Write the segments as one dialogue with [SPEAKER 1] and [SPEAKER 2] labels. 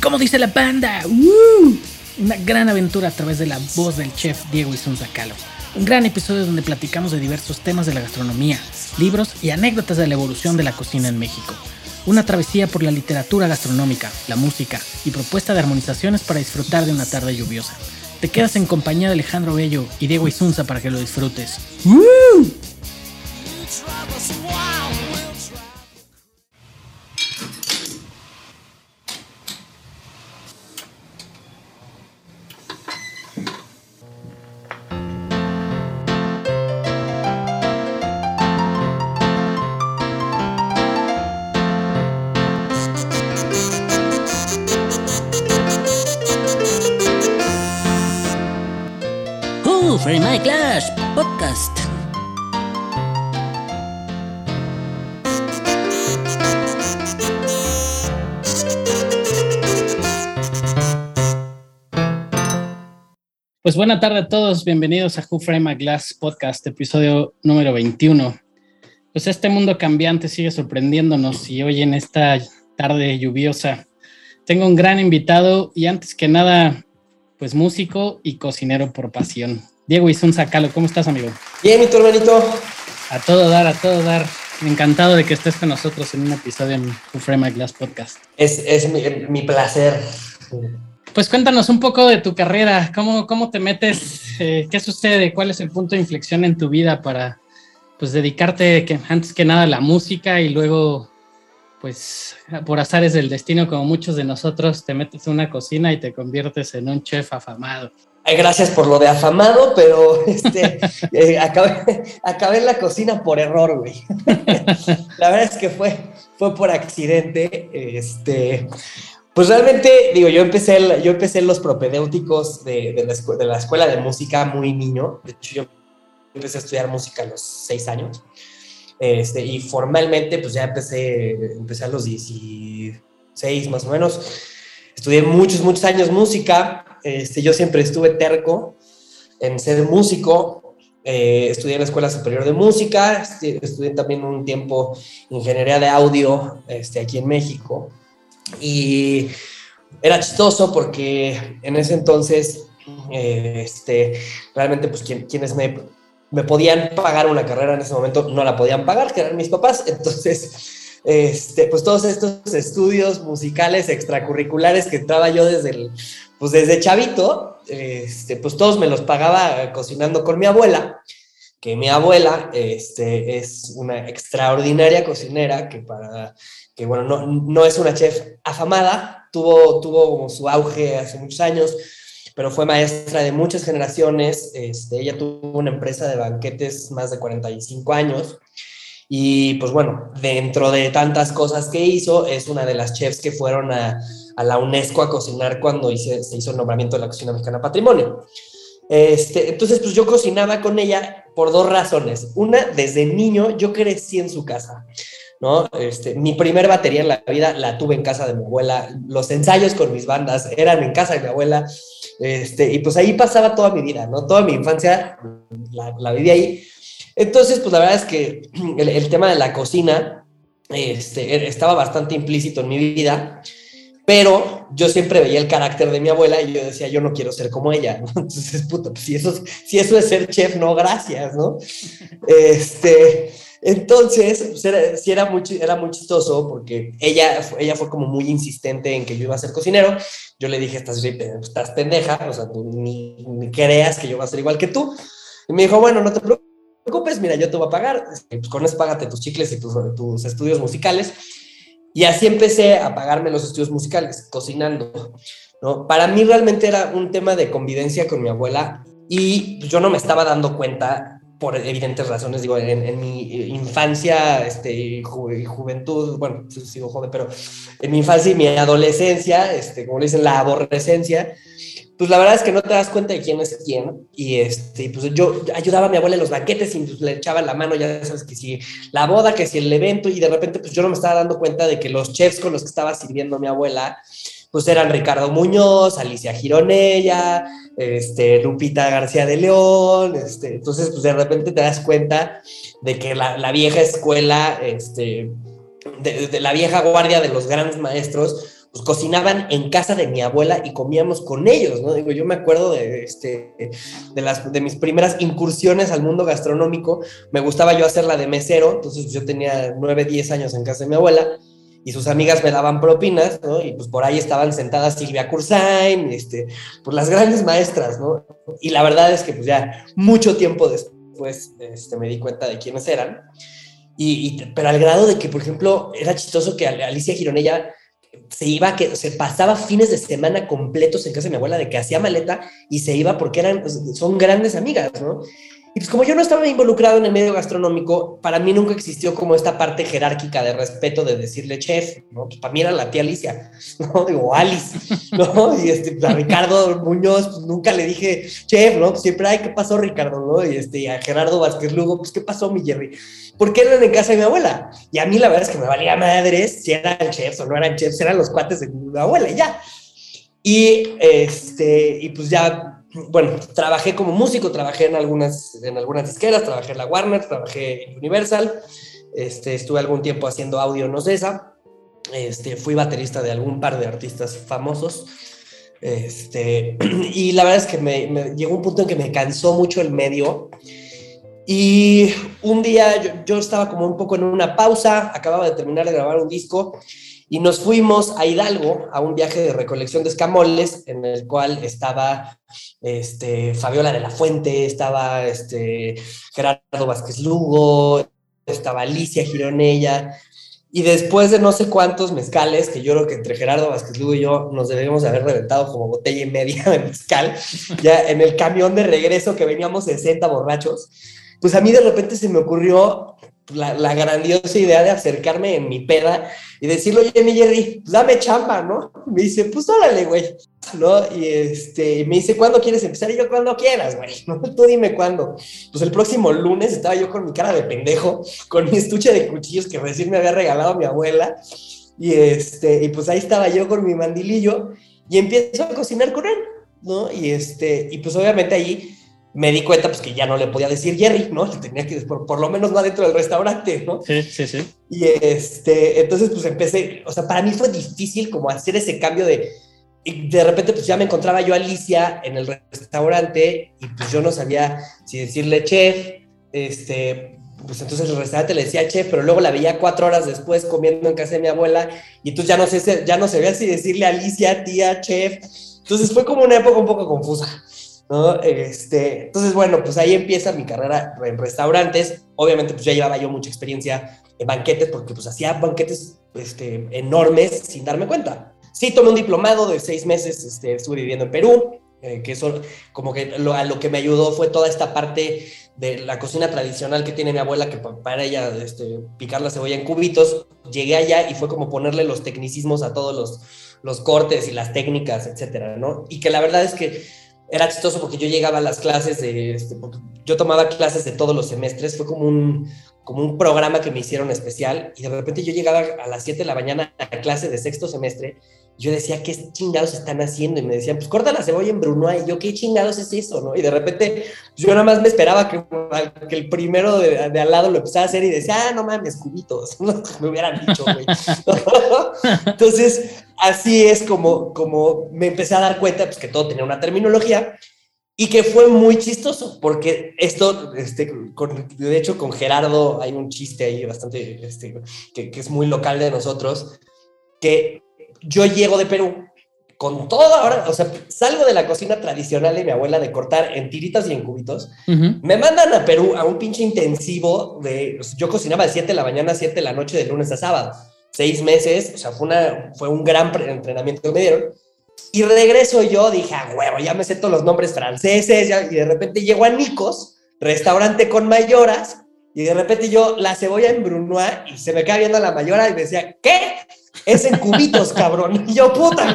[SPEAKER 1] como dice la banda, una gran aventura a través de la voz del chef Diego Isunza Calo. Un gran episodio donde platicamos de diversos temas de la gastronomía, libros y anécdotas de la evolución de la cocina en México. Una travesía por la literatura gastronómica, la música y propuesta de armonizaciones para disfrutar de una tarde lluviosa. Te quedas en compañía de Alejandro Bello y Diego Isunza para que lo disfrutes. Pues buena tarde a todos, bienvenidos a Who Frame a Glass Podcast, episodio número 21. Pues este mundo cambiante sigue sorprendiéndonos y hoy en esta tarde lluviosa tengo un gran invitado y antes que nada, pues músico y cocinero por pasión. Diego Isunza Calo, ¿cómo estás, amigo?
[SPEAKER 2] Bien, mi tu hermanito.
[SPEAKER 1] A todo dar, a todo dar. Encantado de que estés con nosotros en un episodio en Frame My Glass Podcast.
[SPEAKER 2] Es, es mi, mi, placer.
[SPEAKER 1] Pues cuéntanos un poco de tu carrera, cómo, cómo te metes, eh, qué sucede, cuál es el punto de inflexión en tu vida para pues dedicarte que, antes que nada a la música y luego pues por azares del destino como muchos de nosotros te metes en una cocina y te conviertes en un chef afamado.
[SPEAKER 2] Ay, gracias por lo de afamado, pero este, eh, acabé, acabé, en la cocina por error, güey. la verdad es que fue, fue por accidente. Este, pues realmente, digo, yo empecé, yo empecé los propedéuticos de, de, la de, la escuela de música muy niño. De hecho, yo empecé a estudiar música a los seis años. Este, y formalmente, pues ya empecé, empecé a los 16 más o menos. Estudié muchos, muchos años música este, yo siempre estuve terco en ser músico. Eh, estudié en la Escuela Superior de Música, estudié también un tiempo ingeniería de audio este, aquí en México. Y era chistoso porque en ese entonces, eh, este, realmente, pues quienes me, me podían pagar una carrera en ese momento no la podían pagar, que eran mis papás. Entonces, este, pues todos estos estudios musicales extracurriculares que entraba yo desde el, pues desde chavito, este, pues todos me los pagaba cocinando con mi abuela, que mi abuela este, es una extraordinaria cocinera que para, que bueno, no, no es una chef afamada, tuvo, tuvo su auge hace muchos años, pero fue maestra de muchas generaciones, este, ella tuvo una empresa de banquetes más de 45 años, y pues bueno, dentro de tantas cosas que hizo, es una de las chefs que fueron a, a la UNESCO a cocinar cuando se hizo el nombramiento de la cocina mexicana patrimonio. Este, entonces, pues yo cocinaba con ella por dos razones. Una, desde niño yo crecí en su casa, ¿no? Este, mi primer batería en la vida la tuve en casa de mi abuela. Los ensayos con mis bandas eran en casa de mi abuela. Este, y pues ahí pasaba toda mi vida, ¿no? Toda mi infancia la, la viví ahí. Entonces, pues la verdad es que el, tema de la cocina este, er, estaba bastante implícito en mi vida, pero yo siempre veía el carácter de mi abuela y yo decía, yo no quiero ser como ella, ¿no? Entonces, puta, pues si eso, si eso es ser chef, no, gracias, ¿no? Este, entonces, pues era, sí era muy, era muy chistoso porque ella, ella fue como muy insistente en que yo iba a ser cocinero. Yo le dije, estás, estás pendeja, o sea, ni, ni creas que yo voy a ser igual que tú. Y me dijo, bueno, no te preocupes preocupes, mira, yo te voy a pagar, este, pues con eso págate tus chicles y tus, tus estudios musicales. Y así empecé a pagarme los estudios musicales, cocinando, ¿no? Para mí realmente era un tema de convivencia con mi abuela y yo no me estaba dando cuenta por evidentes razones, digo, en, mi infancia este, y juventud, bueno, sigo joven, pero en mi infancia y mi adolescencia, este, como le dicen, la aborrecencia, pues la verdad es que no te das cuenta de quién es quién. Y este, pues yo ayudaba a mi abuela en los banquetes y pues le echaba la mano, ya sabes que si la boda, que si el evento, y de repente pues yo no me estaba dando cuenta de que los chefs con los que estaba sirviendo mi abuela, pues eran Ricardo Muñoz, Alicia Gironella, este, Lupita García de León, este, entonces pues de repente te das cuenta de que la, la vieja escuela, este, de, la vieja guardia de los grandes maestros, pues cocinaban en casa de mi abuela y comíamos con ellos, ¿no? Digo, yo me acuerdo de, este, de, las, de mis primeras incursiones al mundo gastronómico, me gustaba yo hacer la de mesero, entonces yo tenía 9, 10 años en casa de mi abuela, y sus amigas me daban propinas, ¿no? Y pues por ahí estaban sentadas Silvia Cursain, este, pues las grandes maestras, ¿no? Y la verdad es que pues ya mucho tiempo después este, me di cuenta de quiénes eran. Y, pero al grado de que, por ejemplo, era chistoso que Alicia Gironella se iba, que se pasaba fines de semana completos en casa de mi abuela, de que hacía maleta y se iba porque eran, son grandes amigas, ¿no? Y pues como yo no estaba involucrado en el medio gastronómico, para mí nunca existió como esta parte jerárquica de respeto de decirle chef, ¿no? Pues para mí era la tía Alicia, ¿no? Digo, Alice, ¿no? Y este, pues, a Ricardo Muñoz, pues nunca le dije chef, ¿no? Pues siempre, ay, ¿qué pasó Ricardo, no? Y este, y a Gerardo Vázquez Lugo, pues ¿qué pasó mi Jerry? Porque eran en casa de mi abuela. Y a mí la verdad es que me valía madres si eran chefs o no eran chefs, eran los cuates de mi abuela y ya. Y, este, y pues ya bueno, trabajé como músico, trabajé en algunas, en algunas disqueras, trabajé en la Warner, trabajé en Universal, este, estuve algún tiempo haciendo audio en Ocesa, este, fui baterista de algún par de artistas famosos, este, y la verdad es que me, llegó un punto en que me cansó mucho el medio, y un día yo, yo estaba como un poco en una pausa, acababa de terminar de grabar un disco, y nos fuimos a Hidalgo a un viaje de recolección de escamoles en el cual estaba este, Fabiola de la Fuente, estaba este, Gerardo Vázquez Lugo, estaba Alicia Gironella, y después de no sé cuántos mezcales, que yo creo que entre Gerardo Vázquez Lugo y yo nos debemos haber reventado como botella y media de mezcal, ya en el camión de regreso que veníamos 60 borrachos, pues a mí de repente se me ocurrió la, grandiosa idea de acercarme en mi peda y decirle, oye, mi Jerry, dame chamba, ¿no? Me dice, pues órale, güey, ¿no? Y este, me dice, ¿cuándo quieres empezar? Y yo, cuando quieras, güey, ¿no? Tú dime cuándo. Pues el próximo lunes estaba yo con mi cara de pendejo, con mi estuche de cuchillos que recién me había regalado mi abuela, y este, y pues ahí estaba yo con mi mandilillo, y empiezo a cocinar con él, ¿no? Y este, y pues obviamente ahí me di cuenta pues que ya no le podía decir Jerry, ¿no? Tenía que, por, por, lo menos no adentro del restaurante, ¿no?
[SPEAKER 1] Sí, sí, sí.
[SPEAKER 2] Y este, entonces pues empecé, o sea, para mí fue difícil como hacer ese cambio de, y de repente pues ya me encontraba yo a Alicia en el restaurante y pues yo no sabía si decirle chef, este, pues entonces el restaurante le decía chef, pero luego la veía cuatro horas después comiendo en casa de mi abuela y entonces ya no sé, ya no sabía si decirle Alicia, tía, chef. Entonces fue como una época un poco confusa. ¿No? Este, entonces, bueno, pues ahí empieza mi carrera en restaurantes. Obviamente, pues ya llevaba yo mucha experiencia en banquetes, porque pues hacía banquetes este, enormes sin darme cuenta. Sí, tomé un diplomado de seis meses, este, estuve viviendo en Perú, eh, que eso como que lo, a lo que me ayudó fue toda esta parte de la cocina tradicional que tiene mi abuela, que para ella este, picar la cebolla en cubitos, llegué allá y fue como ponerle los tecnicismos a todos los, los cortes y las técnicas, etcétera, ¿no? Y que la verdad es que era chistoso porque yo llegaba a las clases de, este, yo tomaba clases de todos los semestres, fue como un, como un programa que me hicieron especial y de repente yo llegaba a las 7 de la mañana a clase de sexto semestre yo decía, ¿qué chingados están haciendo? Y me decían, pues corta la cebolla en Brunoa. Y yo, ¿qué chingados es eso? ¿no? Y de repente, yo nada más me esperaba que, que el primero de, de, al lado lo empezara a hacer y decía, ah, no mames, cubitos. me hubieran dicho, güey. Entonces, así es como, como me empecé a dar cuenta pues, que todo tenía una terminología y que fue muy chistoso, porque esto, este, con, de hecho, con Gerardo hay un chiste ahí bastante, este, que, que es muy local de nosotros, que yo llego de Perú con todo ahora, o sea, salgo de la cocina tradicional de mi abuela de cortar en tiritas y en cubitos, uh -huh. me mandan a Perú a un pinche intensivo de, yo cocinaba de 7 de la mañana a 7 de la noche de lunes a sábado, seis meses, o sea, fue, una, fue un gran entrenamiento que me dieron, y regreso yo, dije, ah, huevo, ya me sé todos los nombres franceses, ya, y de repente llego a Nicos, restaurante con mayoras, y de repente yo la cebolla en Brunois, y se me queda viendo la mayora y me decía, ¿qué? Es en cubitos, cabrón. Y yo, puta,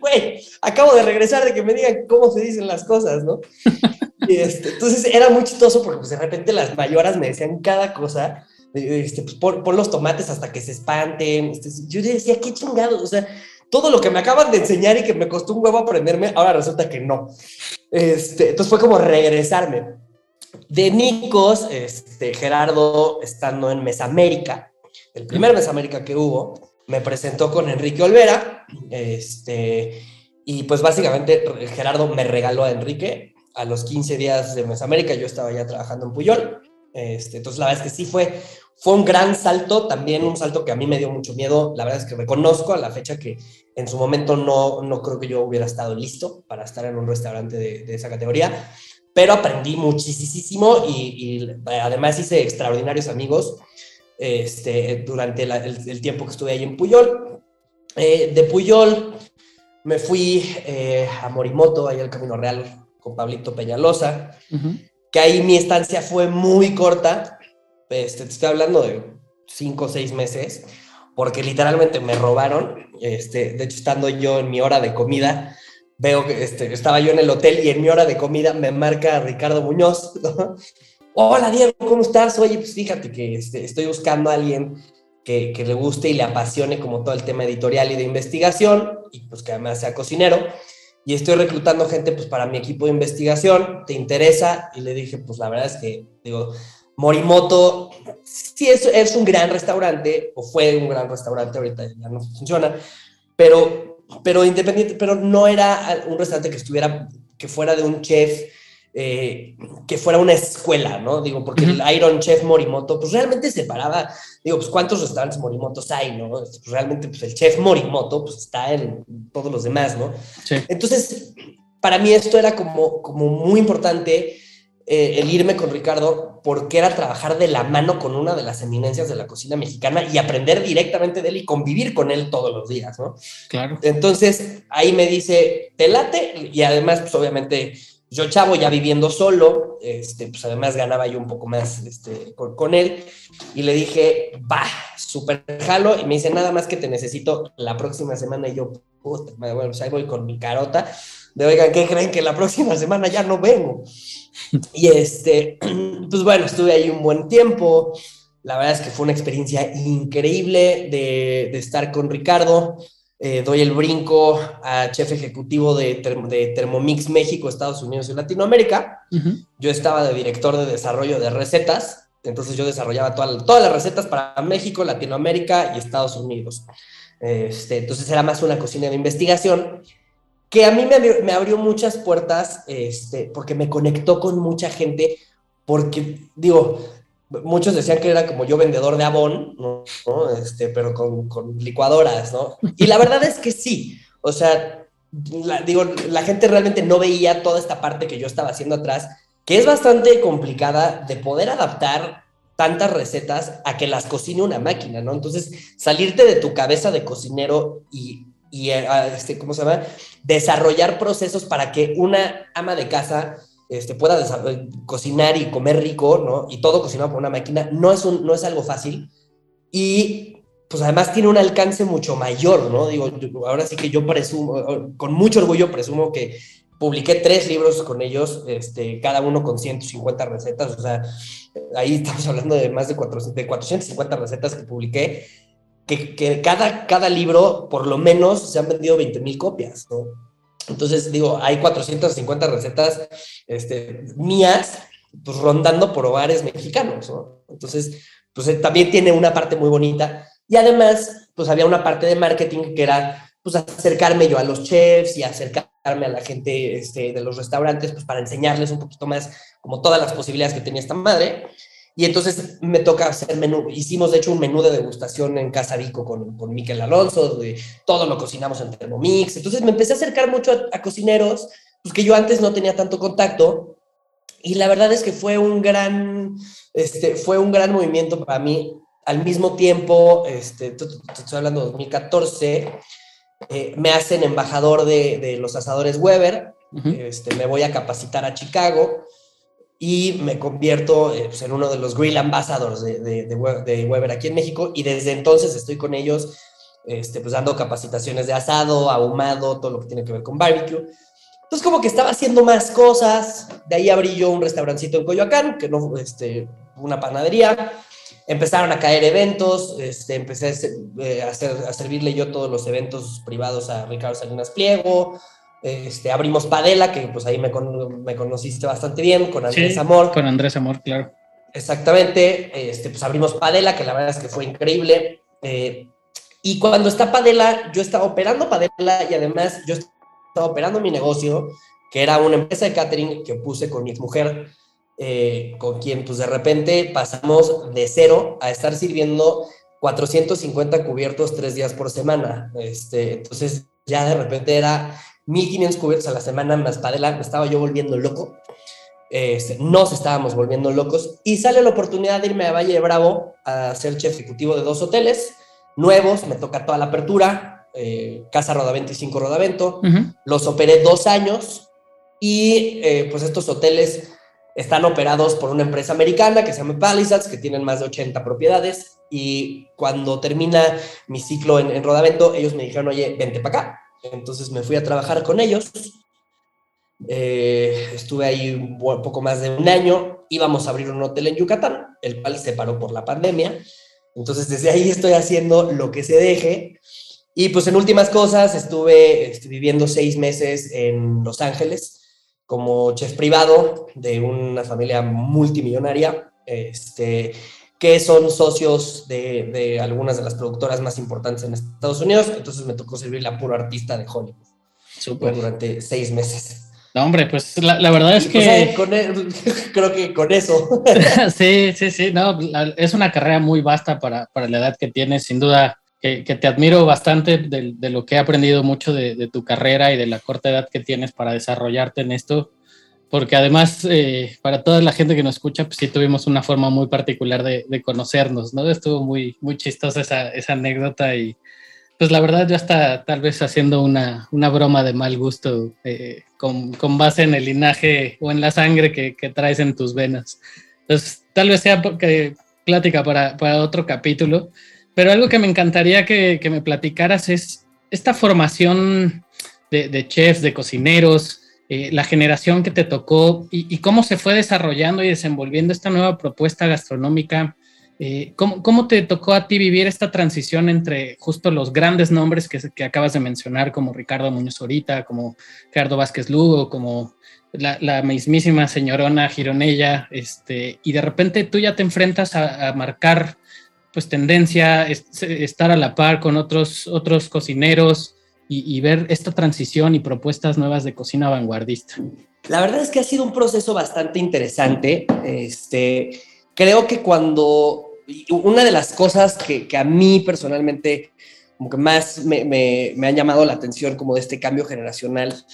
[SPEAKER 2] güey, acabo de regresar de que me digan cómo se dicen las cosas, ¿no? Y este, entonces era muy chistoso porque pues, de repente las mayoras me decían cada cosa, este, pues, pon, pon, los tomates hasta que se espanten. Este, yo decía, qué chingados, o sea, todo lo que me acaban de enseñar y que me costó un huevo aprenderme, ahora resulta que no. Este, entonces fue como regresarme. De Nicos, este, Gerardo estando en Mesamérica, el primer Mesamérica que hubo, me presentó con Enrique Olvera, este, y pues básicamente Gerardo me regaló a Enrique a los 15 días de Mesamérica, yo estaba ya trabajando en Puyol, este, entonces la verdad es que sí fue, fue un gran salto, también un salto que a mí me dio mucho miedo, la verdad es que reconozco a la fecha que en su momento no, no creo que yo hubiera estado listo para estar en un restaurante de, de esa categoría, pero aprendí muchísimo y, y, además hice extraordinarios amigos este, durante la, el, el, tiempo que estuve ahí en Puyol. Eh, de Puyol me fui eh, a Morimoto, ahí al Camino Real, con Pablito Peñalosa, uh -huh. que ahí mi estancia fue muy corta, este, te estoy hablando de cinco o seis meses, porque literalmente me robaron, este, de hecho estando yo en mi hora de comida, veo que este, estaba yo en el hotel y en mi hora de comida me marca Ricardo Muñoz, ¿no? Hola Diego, ¿cómo estás? Oye, pues fíjate que este, estoy buscando a alguien que, que, le guste y le apasione como todo el tema editorial y de investigación, y pues que además sea cocinero, y estoy reclutando gente pues para mi equipo de investigación, ¿te interesa? Y le dije, pues la verdad es que, digo, Morimoto sí es, es un gran restaurante, o fue un gran restaurante, ahorita ya no funciona, pero, pero independiente, pero no era un restaurante que estuviera, que fuera de un chef, eh, que fuera una escuela, ¿no? Digo, porque uh -huh. el Iron Chef Morimoto, pues realmente separaba, digo, pues cuántos restaurantes Morimotos hay, ¿no? Pues realmente, pues el Chef Morimoto, pues está en todos los demás, ¿no? Sí. Entonces, para mí esto era como, como muy importante eh, el irme con Ricardo, porque era trabajar de la mano con una de las eminencias de la cocina mexicana y aprender directamente de él y convivir con él todos los días, ¿no?
[SPEAKER 1] Claro.
[SPEAKER 2] Entonces, ahí me dice, te late, y además, pues obviamente yo chavo ya viviendo solo, este, pues además ganaba yo un poco más este, con, con, él, y le dije, va, súper jalo, y me dice, nada más que te necesito la próxima semana, y yo, puta, bueno, pues ahí voy con mi carota, de oigan, ¿qué creen que la próxima semana ya no vengo? Y este, pues bueno, estuve ahí un buen tiempo, la verdad es que fue una experiencia increíble de, de estar con Ricardo, eh, doy el brinco a chef ejecutivo de, Term de, Thermomix México, Estados Unidos y Latinoamérica. Uh -huh. Yo estaba de director de desarrollo de recetas, entonces yo desarrollaba toda, todas las recetas para México, Latinoamérica y Estados Unidos. Este, entonces era más una cocina de investigación que a mí me abrió, me abrió muchas puertas este, porque me conectó con mucha gente, porque digo, muchos decían que era como yo vendedor de Avon, ¿no? Este, pero con, con, licuadoras, ¿no? Y la verdad es que sí, o sea, la, digo, la gente realmente no veía toda esta parte que yo estaba haciendo atrás, que es bastante complicada de poder adaptar tantas recetas a que las cocine una máquina, ¿no? Entonces, salirte de tu cabeza de cocinero y, y este, ¿cómo se llama? Desarrollar procesos para que una ama de casa este, pueda cocinar y comer rico, ¿no? Y todo cocinado por una máquina, no es, un, no es algo fácil. Y pues además tiene un alcance mucho mayor, ¿no? Digo, ahora sí que yo presumo, con mucho orgullo presumo que publiqué tres libros con ellos, este, cada uno con 150 recetas, o sea, ahí estamos hablando de más de, 400, de 450 recetas que publiqué, que, cada, cada libro por lo menos se han vendido 20 mil copias, ¿no? Entonces, digo, hay 450 recetas este, mías, pues rondando por hogares mexicanos, ¿no? Entonces, pues eh, también tiene una parte muy bonita. Y además, pues había una parte de marketing que era, pues acercarme yo a los chefs y acercarme a la gente este, de los restaurantes, pues para enseñarles un poquito más como todas las posibilidades que tenía esta madre. Y entonces me toca hacer menú. Hicimos, de hecho, un menú de degustación en Casa Vico con, con Miquel Alonso, de todo lo cocinamos en Thermomix. Entonces me empecé a acercar mucho a, a, cocineros, pues que yo antes no tenía tanto contacto. Y la verdad es que fue un gran, este, fue un gran movimiento para mí. Al mismo tiempo, este, te estoy hablando de 2014, eh, me hacen embajador de, de los asadores Weber. Uh -huh. este, me voy a capacitar a Chicago y me convierto eh, pues, en uno de los Grill Ambassadors de, de, de, Weber aquí en México y desde entonces estoy con ellos este, pues dando capacitaciones de asado, ahumado, todo lo que tiene que ver con barbecue. Entonces como que estaba haciendo más cosas, de ahí abrí yo un restaurancito en Coyoacán, que no, este, una panadería, empezaron a caer eventos, este, empecé a, eh, a, hacer, a servirle yo todos los eventos privados a Ricardo Salinas Pliego, este, abrimos Padela, que pues ahí me, con, me conociste bastante bien, con Andrés
[SPEAKER 1] sí,
[SPEAKER 2] Amor.
[SPEAKER 1] Con Andrés Amor, claro.
[SPEAKER 2] Exactamente, este, pues abrimos Padela, que la verdad es que fue increíble. Eh, Y cuando está Padela, yo estaba operando Padela y además yo estaba operando mi negocio, que era una empresa de catering que puse con mi mujer, eh, con quien pues de repente pasamos de cero a estar sirviendo 450 cubiertos tres días por semana. Este, entonces ya de repente era 1500 cubiertos a la semana más Padela, me estaba yo volviendo loco. Este, nos estábamos volviendo locos y sale la oportunidad de irme a Valle de Bravo a ser chef ejecutivo de dos hoteles nuevos, me toca toda la apertura, eh, Casa Rodavento y Cinco Rodavento, los operé dos años y eh, pues estos hoteles están operados por una empresa americana que se llama Palisades, que tienen más de 80 propiedades y cuando termina mi ciclo en, en Rodavento, ellos me dijeron, oye, vente para acá. Entonces me fui a trabajar con ellos eh, estuve ahí un poco más de un año. Íbamos a abrir un hotel en Yucatán, el cual se paró por la pandemia. Entonces, desde ahí estoy haciendo lo que se deje. Y pues en últimas cosas, estuve este, viviendo seis meses en Los Ángeles como chef privado de una familia multimillonaria, este, que son socios de, de algunas de las productoras más importantes en Estados Unidos. Entonces me tocó servir la puro artista de Hollywood. Super. Durante seis meses.
[SPEAKER 1] No, hombre, pues la, verdad es que...
[SPEAKER 2] E, creo que con eso.
[SPEAKER 1] sí, sí, sí, no, es una carrera muy vasta para, para la edad que tienes, sin duda, que, te admiro bastante de, lo que he aprendido mucho de, tu carrera y de la corta edad que tienes para desarrollarte en esto, porque además, eh, para toda la gente que nos escucha, pues sí tuvimos una forma muy particular de, conocernos, ¿no? Estuvo muy, muy chistosa esa, esa anécdota y pues la verdad ya está tal vez haciendo una, una broma de mal gusto eh, con, con, base en el linaje o en la sangre que, que traes en tus venas. Entonces, tal vez sea porque, plática para, para, otro capítulo, pero algo que me encantaría que, que me platicaras es esta formación de, de chefs, de cocineros, eh, la generación que te tocó y, cómo se fue desarrollando y desenvolviendo esta nueva propuesta gastronómica eh, ¿cómo, te tocó a ti vivir esta transición entre justo los grandes nombres que, que acabas de mencionar, como Ricardo Muñoz Orita, como Gerardo Vázquez Lugo, como la, mismísima señorona Gironella, este, y de repente tú ya te enfrentas a, marcar pues tendencia, estar a la par con otros, otros cocineros y, ver esta transición y propuestas nuevas de cocina vanguardista?
[SPEAKER 2] La verdad es que ha sido un proceso bastante interesante. Este, creo que cuando una de las cosas que, a mí personalmente más me, me, han llamado la atención como de este cambio generacional,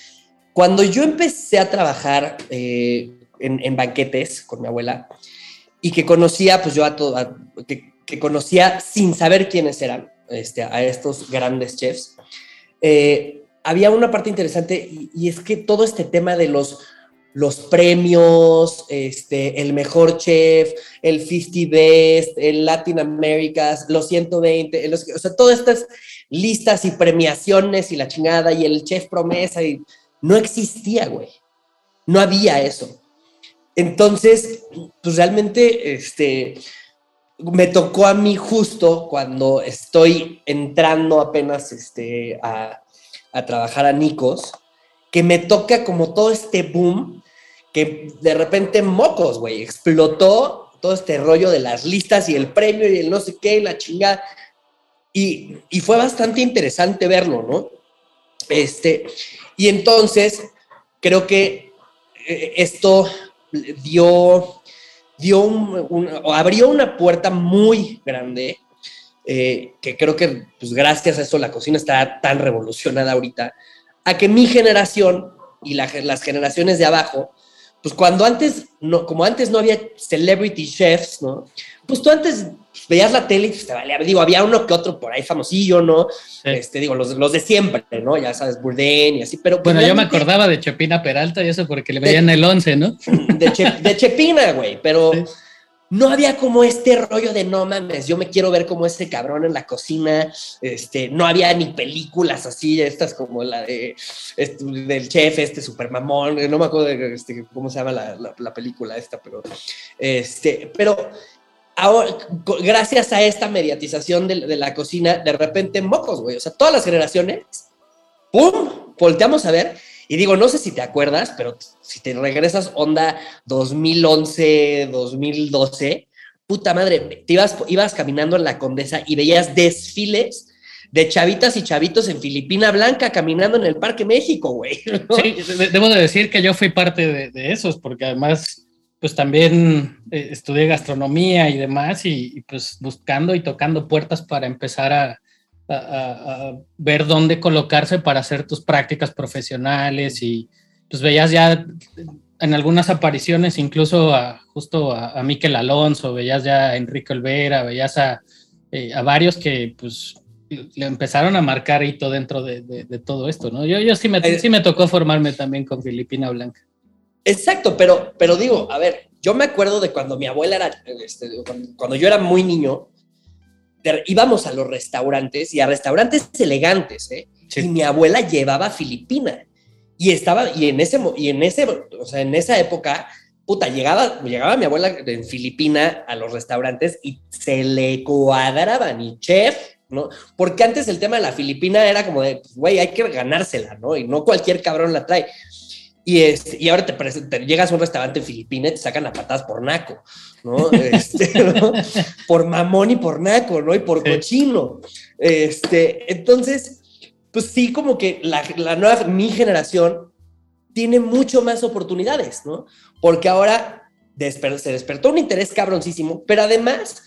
[SPEAKER 2] cuando yo empecé a trabajar eh, en, banquetes con mi abuela y que conocía, pues yo a todo, que, conocía sin saber quiénes eran este, a estos grandes chefs, eh, había una parte interesante y es que todo este tema de los los premios, este, el mejor chef, el 50 Best, el Latin Americas, los 120, los, o sea, todas estas listas y premiaciones y la chingada y el chef promesa y no existía, güey. No había eso. Entonces, pues realmente, este, me tocó a mí justo cuando estoy entrando apenas este, a, a trabajar a Nicos, que me toca como todo este boom que de repente mocos, güey, explotó todo este rollo de las listas y el premio y el no sé qué y la chingada. Y, y fue bastante interesante verlo, ¿no? Este, y entonces creo que eh, esto dio, dio un, abrió una puerta muy grande, eh, que creo que pues gracias a eso la cocina está tan revolucionada ahorita, a que mi generación y las generaciones de abajo pues cuando antes, no, como antes no había celebrity chefs, ¿no? Pues tú antes veías la tele y te valía, digo, había uno que otro por ahí famosillo, ¿no? Este, digo, los, los, de siempre, ¿no? Ya sabes, Burden y así, pero...
[SPEAKER 1] Pues bueno, yo me acordaba de Chepina Peralta y eso porque le veían el 11, ¿no?
[SPEAKER 2] De, de Chepina, güey, pero no había como este rollo de no mames, yo me quiero ver como ese cabrón en la cocina, este, no había ni películas así, estas como la de este, del chef, este super mamón, no me acuerdo de este, cómo se llama la, película esta, pero este, pero ahora, gracias a esta mediatización de, de la cocina, de repente mocos, güey, o sea, todas las generaciones, ¡pum! Volteamos a ver y digo, no sé si te acuerdas, pero si te regresas onda 2011, 2012, puta madre, te ibas, ibas caminando en la Condesa y veías desfiles de chavitas y chavitos en Filipina Blanca caminando en el Parque México, güey.
[SPEAKER 1] Sí, debo de decir que yo fui parte de, esos, porque además, pues también eh, estudié gastronomía y demás, y, pues buscando y tocando puertas para empezar a, ver dónde colocarse para hacer tus prácticas profesionales y pues veías ya en algunas apariciones incluso a, justo a, Miquel Alonso, veías ya a Enrique Olvera, veías a, eh, a varios que pues le empezaron a marcar hito dentro de, de, todo esto, ¿no? Yo, yo sí, me, sí me tocó formarme también con Filipina Blanca.
[SPEAKER 2] Exacto, pero, pero digo, a ver, yo me acuerdo de cuando mi abuela era, este, cuando, yo era muy niño, íbamos a los restaurantes y a restaurantes elegantes, ¿eh? Y mi abuela llevaba Filipina. Y estaba, y en ese, y en ese, o sea, en esa época, puta, llegaba, llegaba mi abuela en Filipina a los restaurantes y se le cuadraban, y chef, ¿no? Porque antes el tema de la Filipina era como de, pues, güey, hay que ganársela, ¿no? Y no cualquier cabrón la trae. Y, es, y ahora te, llegas a un restaurante en Filipina y te sacan a patadas por naco, ¿no? Este, Por mamón y por naco, ¿no? Y por cochino. Este, entonces, pues sí, como que la, la nueva, mi generación tiene mucho más oportunidades, ¿no? Porque ahora se despertó un interés cabroncísimo, pero además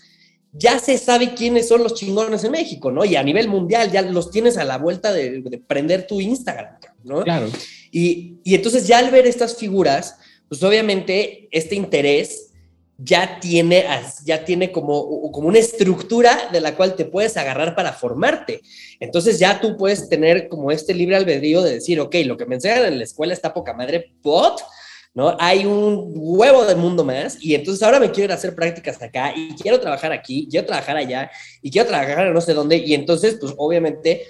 [SPEAKER 2] ya se sabe quiénes son los chingones en México, ¿no? Y a nivel mundial ya los tienes a la vuelta de, prender tu Instagram, ¿no?
[SPEAKER 1] Claro.
[SPEAKER 2] Y, entonces ya al ver estas figuras, pues obviamente este interés ya tiene, ya tiene como, como una estructura de la cual te puedes agarrar para formarte. Entonces ya tú puedes tener como este libre albedrío de decir, ok, lo que me enseñan en la escuela está poca madre, but, ¿no? Hay un huevo de mundo más y entonces ahora me quiero ir a hacer prácticas acá y quiero trabajar aquí, quiero trabajar allá y quiero trabajar no sé dónde y entonces pues obviamente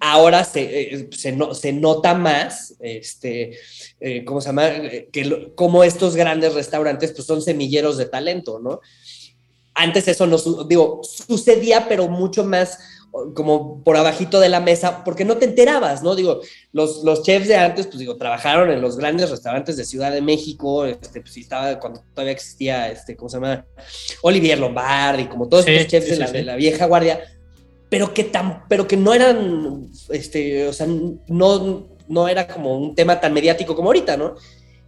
[SPEAKER 2] ahora se, eh, se, no, se nota más, este, eh, ¿cómo se llama? Que como estos grandes restaurantes pues son semilleros de talento, ¿no? Antes eso no, digo, sucedía, pero mucho más como por abajito de la mesa, porque no te enterabas, ¿no? Digo, los, los chefs de antes, pues digo, trabajaron en los grandes restaurantes de Ciudad de México, este, pues estaba cuando todavía existía, este, ¿cómo se llama? Olivier Lombardi, como todos estos chefs de, la, de, la, vieja guardia, pero que, tan, pero que no eran, este, o sea, no, no era como un tema tan mediático como ahorita, ¿no?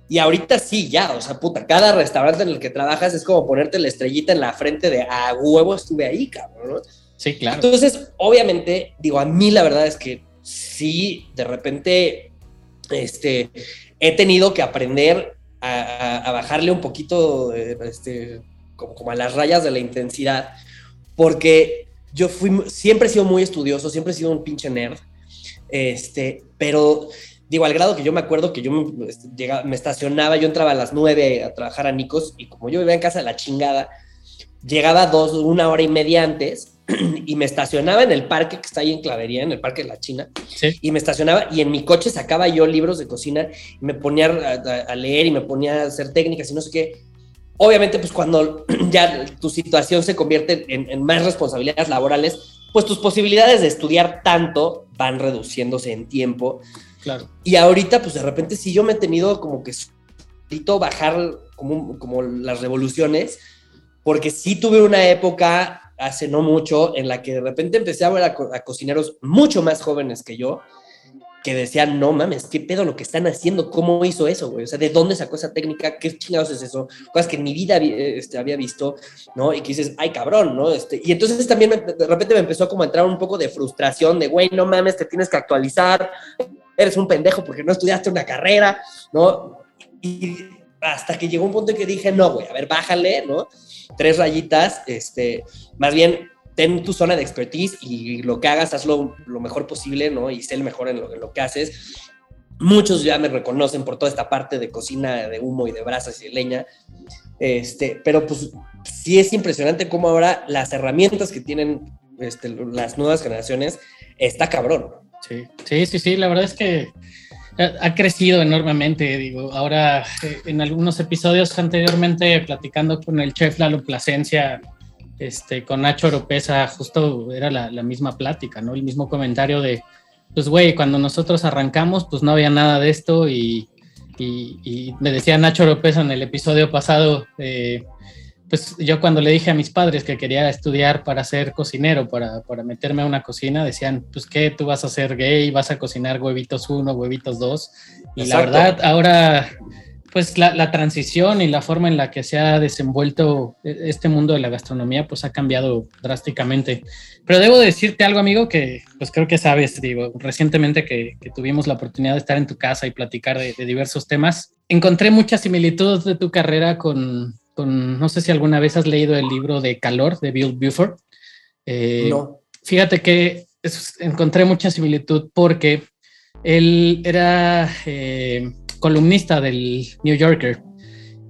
[SPEAKER 2] Y ahorita sí, ya, o sea, puta, cada restaurante en el que trabajas es como ponerte la estrellita en la frente de a huevo estuve ahí, cabrón, ¿no?
[SPEAKER 1] Sí, claro.
[SPEAKER 2] Entonces, obviamente, digo, a mí la verdad es que sí, de repente, este, he tenido que aprender a, bajarle un poquito, eh, este, como, como a las rayas de la intensidad, porque yo fui, siempre he sido muy estudioso, siempre he sido un pinche nerd, este, pero digo, al grado que yo me acuerdo que yo me, este, me estacionaba, yo entraba a las nueve a trabajar a Nicos y como yo vivía en casa de la chingada, llegaba dos, una hora y media antes y me estacionaba en el parque que está ahí en Clavería, en el parque de la China, y me estacionaba y en mi coche sacaba yo libros de cocina y me ponía a, a leer y me ponía a hacer técnicas y no sé qué obviamente, pues cuando ya tu situación se convierte en, más responsabilidades laborales, pues tus posibilidades de estudiar tanto van reduciéndose en tiempo.
[SPEAKER 1] Claro.
[SPEAKER 2] Y ahorita, pues de repente sí yo me he tenido como que bajar como, como las revoluciones, porque sí tuve una época hace no mucho en la que de repente empecé a ver a cocineros mucho más jóvenes que yo, que decían, no mames, qué pedo lo que están haciendo, cómo hizo eso, güey, o sea, de dónde sacó esa técnica, qué chingados es eso, cosas que en mi vida este, había visto, ¿no? Y que dices, ay, cabrón, ¿no? Este, y entonces también de repente me empezó como a entrar un poco de frustración, de, güey, no mames, te tienes que actualizar, eres un pendejo porque no estudiaste una carrera, ¿no? Y hasta que llegó un punto en que dije, no, güey, a ver, bájale, ¿no? Tres rayitas, este, más bien ten tu zona de expertise y lo que hagas, hazlo lo mejor posible, ¿no? Y sé el mejor en lo, que haces. Muchos ya me reconocen por toda esta parte de cocina de humo y de brasas y de leña. Este, pero pues sí es impresionante cómo ahora las herramientas que tienen este, las nuevas generaciones está cabrón.
[SPEAKER 1] Sí, sí, sí, sí, la verdad es que ha crecido enormemente, digo, ahora eh, en algunos episodios anteriormente platicando con el chef Lalo Plasencia, este, con Nacho Oropesa justo era la, misma plática, ¿no? El mismo comentario de, pues, güey, cuando nosotros arrancamos, pues no había nada de esto y, me decía Nacho Oropesa en el episodio pasado, eh, pues yo cuando le dije a mis padres que quería estudiar para ser cocinero, para, para meterme a una cocina, decían, pues qué, tú vas a ser gay, vas a cocinar huevitos uno, huevitos dos. Y la verdad, ahora pues la, transición y la forma en la que se ha desenvuelto e, este mundo de la gastronomía, pues ha cambiado drásticamente. Pero debo decirte algo, amigo, que pues creo que sabes, digo, recientemente que, tuvimos la oportunidad de estar en tu casa y platicar de, diversos temas, encontré muchas similitudes de tu carrera con, con, no sé si alguna vez has leído el libro de Calor de Bill Buford.
[SPEAKER 2] Eh, no.
[SPEAKER 1] Fíjate que encontré mucha similitud porque él era... Eh, columnista del New Yorker.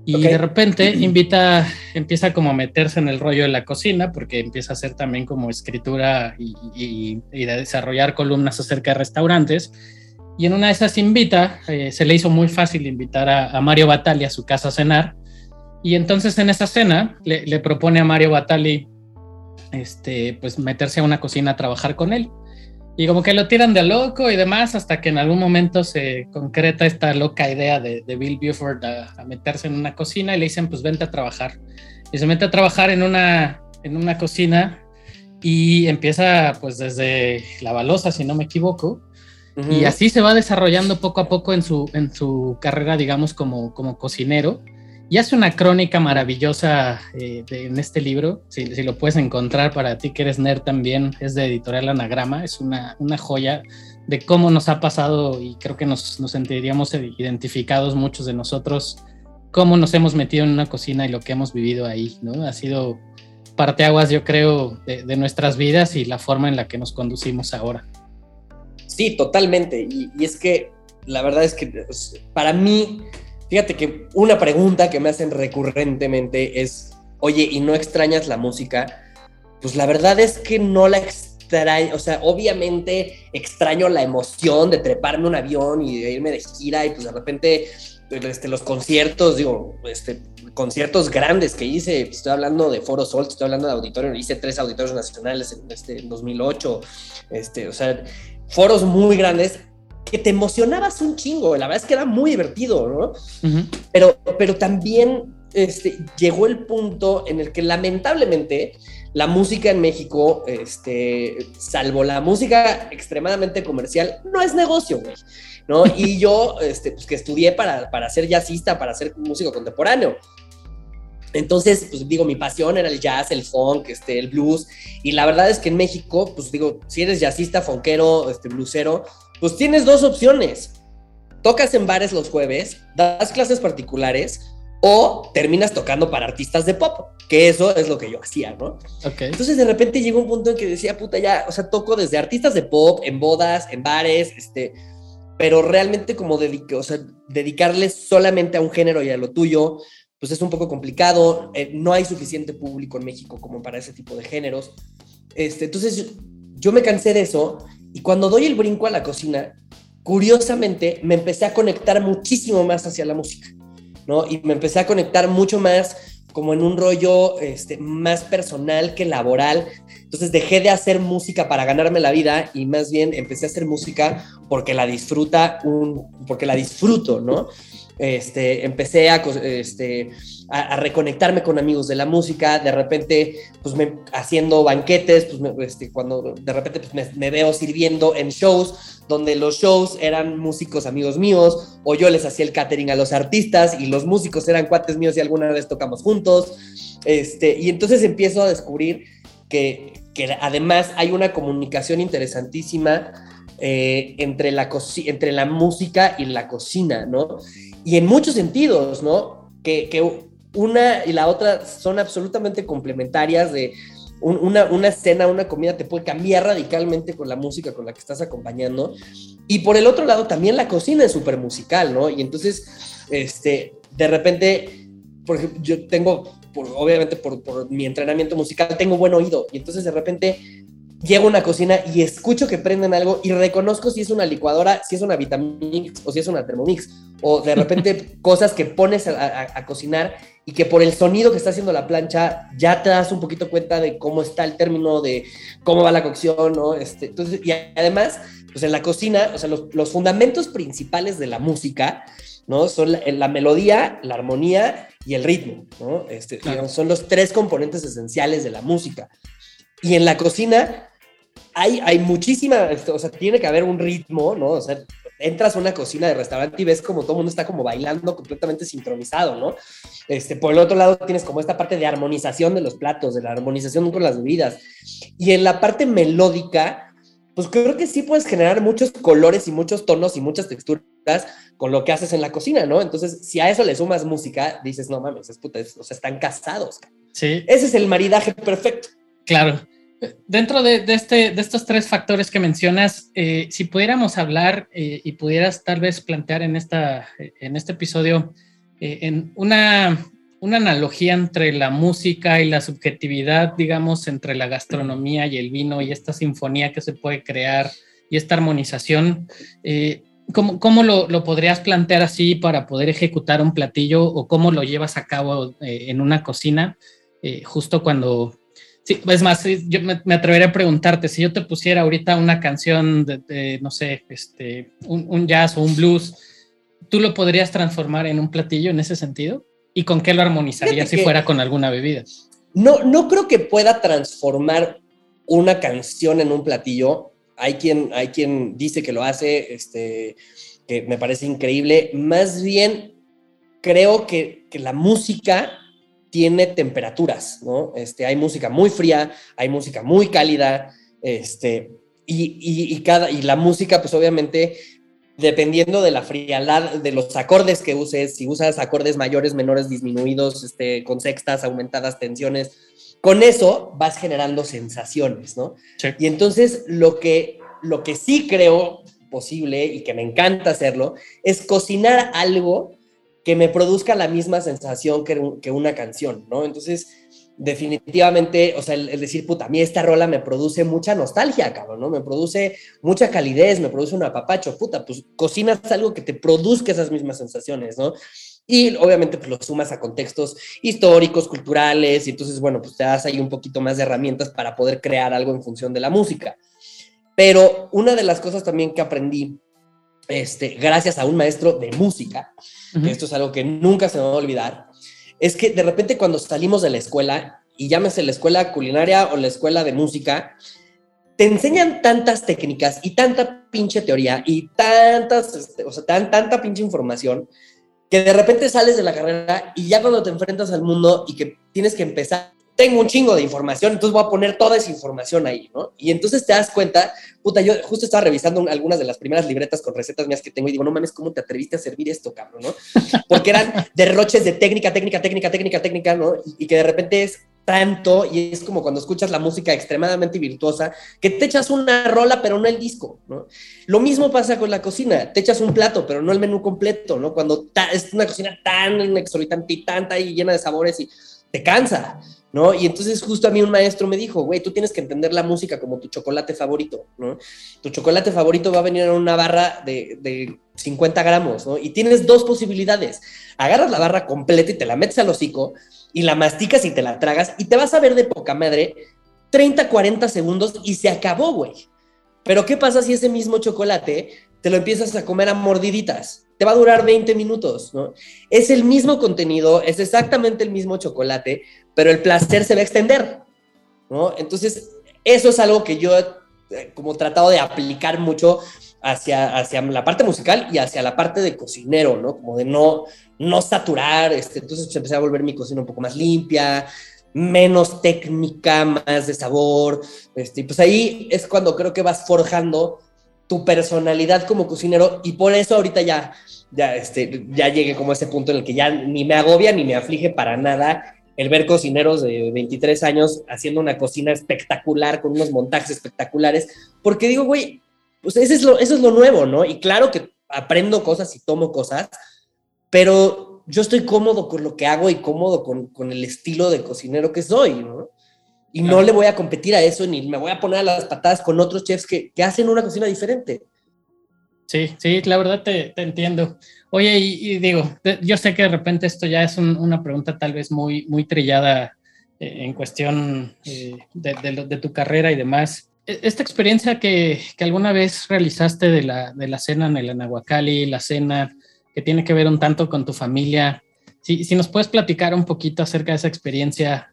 [SPEAKER 1] Y de repente invita, empieza como a meterse en el rollo de la cocina, porque empieza a hacer también como escritura y, y, a desarrollar columnas acerca de restaurantes. Y en una de esas invita, eh, se le hizo muy fácil invitar a, Mario Batali a su casa a cenar. Y entonces en esa cena le, le propone a Mario Batali este, pues meterse a una cocina a trabajar con él. Y como que lo tiran de loco y demás, hasta que en algún momento se concreta esta loca idea de, Bill Buford a, meterse en una cocina y le dicen, pues vente a trabajar. Y se mete a trabajar en una, en una cocina y empieza pues desde la balosa, si no me equivoco. Y así se va desarrollando poco a poco en su, en su carrera, digamos, como, como cocinero y hace una crónica maravillosa eh, en este libro, si, lo puedes encontrar para ti que eres nerd también, es de editorial Anagrama, es una, una joya de cómo nos ha pasado y creo que nos, nos sentiríamos identificados muchos de nosotros, cómo nos hemos metido en una cocina y lo que hemos vivido ahí, ¿no? Ha sido parteaguas, yo creo, de, nuestras vidas y la forma en la que nos conducimos ahora.
[SPEAKER 2] Sí, totalmente. Y, y es que la verdad es que pues, para mí Fíjate que una pregunta que me hacen recurrentemente es, oye, ¿y no extrañas la música? Pues la verdad es que no la extraño, o sea, obviamente extraño la emoción de treparme un avión y de irme de gira y pues de repente este, los conciertos, digo, este, conciertos grandes que hice, estoy hablando de Foro Sol, estoy hablando de auditorio, hice tres auditorios nacionales en, este, en 2008, este, o sea, foros muy grandes, que te emocionabas un chingo, la verdad es que era muy divertido, ¿no? pero, pero también este, llegó el punto en el que lamentablemente la música en México, este, salvo la música extremadamente comercial, no es negocio, güey, ¿no? Y yo, este, pues que estudié para, para ser jazzista, para ser músico contemporáneo. Entonces, pues digo, mi pasión era el jazz, el funk, este, el blues, y la verdad es que en México, pues digo, si eres jazzista, funkero, este, bluesero, pues tienes dos opciones. Tocas en bares los jueves, das clases particulares o terminas tocando para artistas de pop, que eso es lo que yo hacía, ¿no?
[SPEAKER 1] Okay.
[SPEAKER 2] Entonces de repente llegó un punto en que decía, puta, ya, o sea, toco desde artistas de pop, en bodas, en bares, este, pero realmente como dedico, o sea, dedicarles solamente a un género y a lo tuyo, pues es un poco complicado, eh, no hay suficiente público en México como para ese tipo de géneros. Este, entonces yo me cansé de eso y cuando doy el brinco a la cocina, curiosamente me empecé a conectar muchísimo más hacia la música, ¿no? Y me empecé a conectar mucho más como en un rollo este, más personal que laboral. Entonces dejé de hacer música para ganarme la vida y más bien empecé a hacer música porque la disfruta un, porque la disfruto, ¿no? Este, empecé a, este, a, reconectarme con amigos de la música, de repente, pues me, haciendo banquetes, pues este, cuando de repente pues me, veo sirviendo en shows, donde los shows eran músicos amigos míos, o yo les hacía el catering a los artistas y los músicos eran cuates míos y alguna vez tocamos juntos, este, y entonces empiezo a descubrir que, que además hay una comunicación interesantísima eh, entre, la entre la música y la cocina, ¿no? Y en muchos sentidos, ¿no? Que, una y la otra son absolutamente complementarias de una, una cena, una comida te puede cambiar radicalmente con la música con la que estás acompañando. Y por el otro lado, también la cocina es súper musical, ¿no? Y entonces, este, de repente, por ejemplo, yo tengo, obviamente por, por mi entrenamiento musical, tengo buen oído. Y entonces de repente llego a una cocina y escucho que prenden algo y reconozco si es una licuadora, si es una Vitamix o si es una Thermomix. O de repente cosas que pones a, cocinar y que por el sonido que está haciendo la plancha ya te das un poquito cuenta de cómo está el término, de cómo va la cocción, ¿no? Este, entonces, y además, pues en la cocina, o sea, los, fundamentos principales de la música, ¿no? Son la, la melodía, la armonía y el ritmo, ¿no? Este, son los tres componentes esenciales de la música. Y en la cocina hay, hay muchísima, o sea, tiene que haber un ritmo, ¿no? O sea, entras a una cocina de restaurante y ves como todo el mundo está como bailando completamente sincronizado, ¿no? Este, por el otro lado tienes como esta parte de armonización de los platos, de la armonización con las bebidas. Y en la parte melódica, pues creo que sí puedes generar muchos colores y muchos tonos y muchas texturas con lo que haces en la cocina, ¿no? Entonces, si a eso le sumas música, dices, no mames, es puta, o sea, están casados.
[SPEAKER 1] Sí.
[SPEAKER 2] Ese es el maridaje perfecto.
[SPEAKER 1] Claro. Dentro de, este, de estos tres factores que mencionas, eh, si pudiéramos hablar eh, y pudieras tal vez plantear en, esta, en este episodio eh, en una, una analogía entre la música y la subjetividad, digamos, entre la gastronomía y el vino y esta sinfonía que se puede crear y esta armonización, ¿cómo, cómo lo, lo, podrías plantear así para poder ejecutar un platillo o cómo lo llevas a cabo en una cocina justo cuando Sí, es más, yo me, atrevería a preguntarte, si yo te pusiera ahorita una canción de, no sé, este, un, jazz o un blues, ¿tú lo podrías transformar en un platillo en ese sentido? ¿Y con qué lo armonizarías si fuera con alguna bebida?
[SPEAKER 2] No, no creo que pueda transformar una canción en un platillo. Hay quien, hay quien dice que lo hace, este, que me parece increíble. Más bien, creo que, que la música tiene temperaturas, ¿no? Este, hay música muy fría, hay música muy cálida, este, y, cada, y la música, pues obviamente, dependiendo de la frialdad, de los acordes que uses, si usas acordes mayores, menores, disminuidos, este, con sextas, aumentadas, tensiones, con eso vas generando sensaciones, ¿no? Y entonces lo que, lo que sí creo posible y que me encanta hacerlo es cocinar algo que me produzca la misma sensación que, que una canción, ¿no? Entonces, definitivamente, o sea, el, decir, puta, a mí esta rola me produce mucha nostalgia, cabrón, ¿no? Me produce mucha calidez, me produce un apapacho, puta, pues cocinas algo que te produzca esas mismas sensaciones, ¿no? Y obviamente pues lo sumas a contextos históricos, culturales, y entonces, bueno, pues te das ahí un poquito más de herramientas para poder crear algo en función de la música. Pero una de las cosas también que aprendí este, gracias a un maestro de música, esto es algo que nunca se me va a olvidar, es que de repente cuando salimos de la escuela, y llámese la escuela culinaria o la escuela de música, te enseñan tantas técnicas y tanta pinche teoría y tantas, este, o sea, tan, tanta pinche información que de repente sales de la carrera y ya cuando te enfrentas al mundo y que tienes que empezar tengo un chingo de información, entonces voy a poner toda esa información ahí, ¿no? Y entonces te das cuenta, puta, yo justo estaba revisando algunas de las primeras libretas con recetas mías que tengo y digo, no mames, ¿cómo te atreviste a servir esto, cabrón, no? Porque eran derroches de técnica, técnica, técnica, técnica, técnica, ¿no? Y, que de repente es tanto y es como cuando escuchas la música extremadamente virtuosa que te echas una rola pero no el disco, ¿no? Lo mismo pasa con la cocina, te echas un plato pero no el menú completo, ¿no? Cuando es una cocina tan exorbitante y tanta y llena de sabores y te cansa. ¿no? Y entonces justo a mí un maestro me dijo, güey, tú tienes que entender la música como tu chocolate favorito, ¿no? Tu chocolate favorito va a venir en una barra de, de 50 gramos, ¿no? Y tienes dos posibilidades. Agarras la barra completa y te la metes al hocico y la masticas y te la tragas y te vas a ver de poca madre 30, 40 segundos y se acabó, güey. Pero ¿qué pasa si ese mismo chocolate te lo empiezas a comer a mordiditas? Te va a durar 20 minutos, ¿no? Es el mismo contenido, es exactamente el mismo chocolate, pero el placer se va a extender, ¿no? Entonces, eso es algo que yo eh, como tratado de aplicar mucho hacia, hacia la parte musical y hacia la parte de cocinero, ¿no? Como de no, no saturar, este, entonces pues, empecé a volver mi cocina un poco más limpia, menos técnica, más de sabor, este, y pues ahí es cuando creo que vas forjando tu personalidad como cocinero y por eso ahorita ya, ya, este, ya llegué como a ese punto en el que ya ni me agobia ni me aflige para nada el ver cocineros de 23 años haciendo una cocina espectacular, con unos montajes espectaculares, porque digo, güey, pues eso es, lo, eso es lo nuevo, ¿no? Y claro que aprendo cosas y tomo cosas, pero yo estoy cómodo con lo que hago y cómodo con, con el estilo de cocinero que soy, ¿no? Y no le voy a competir a eso, ni me voy a poner a las patadas con otros chefs que, que hacen una cocina diferente.
[SPEAKER 1] Sí, sí, la verdad te, te entiendo. Oye, y, digo, yo sé que de repente esto ya es una pregunta tal vez muy, muy trillada eh, en cuestión eh, de, de, tu carrera y demás. E, esta experiencia que, que alguna vez realizaste de la, de la cena en el Anahuacali, la cena que tiene que ver un tanto con tu familia, si, si nos puedes platicar un poquito acerca de esa experiencia,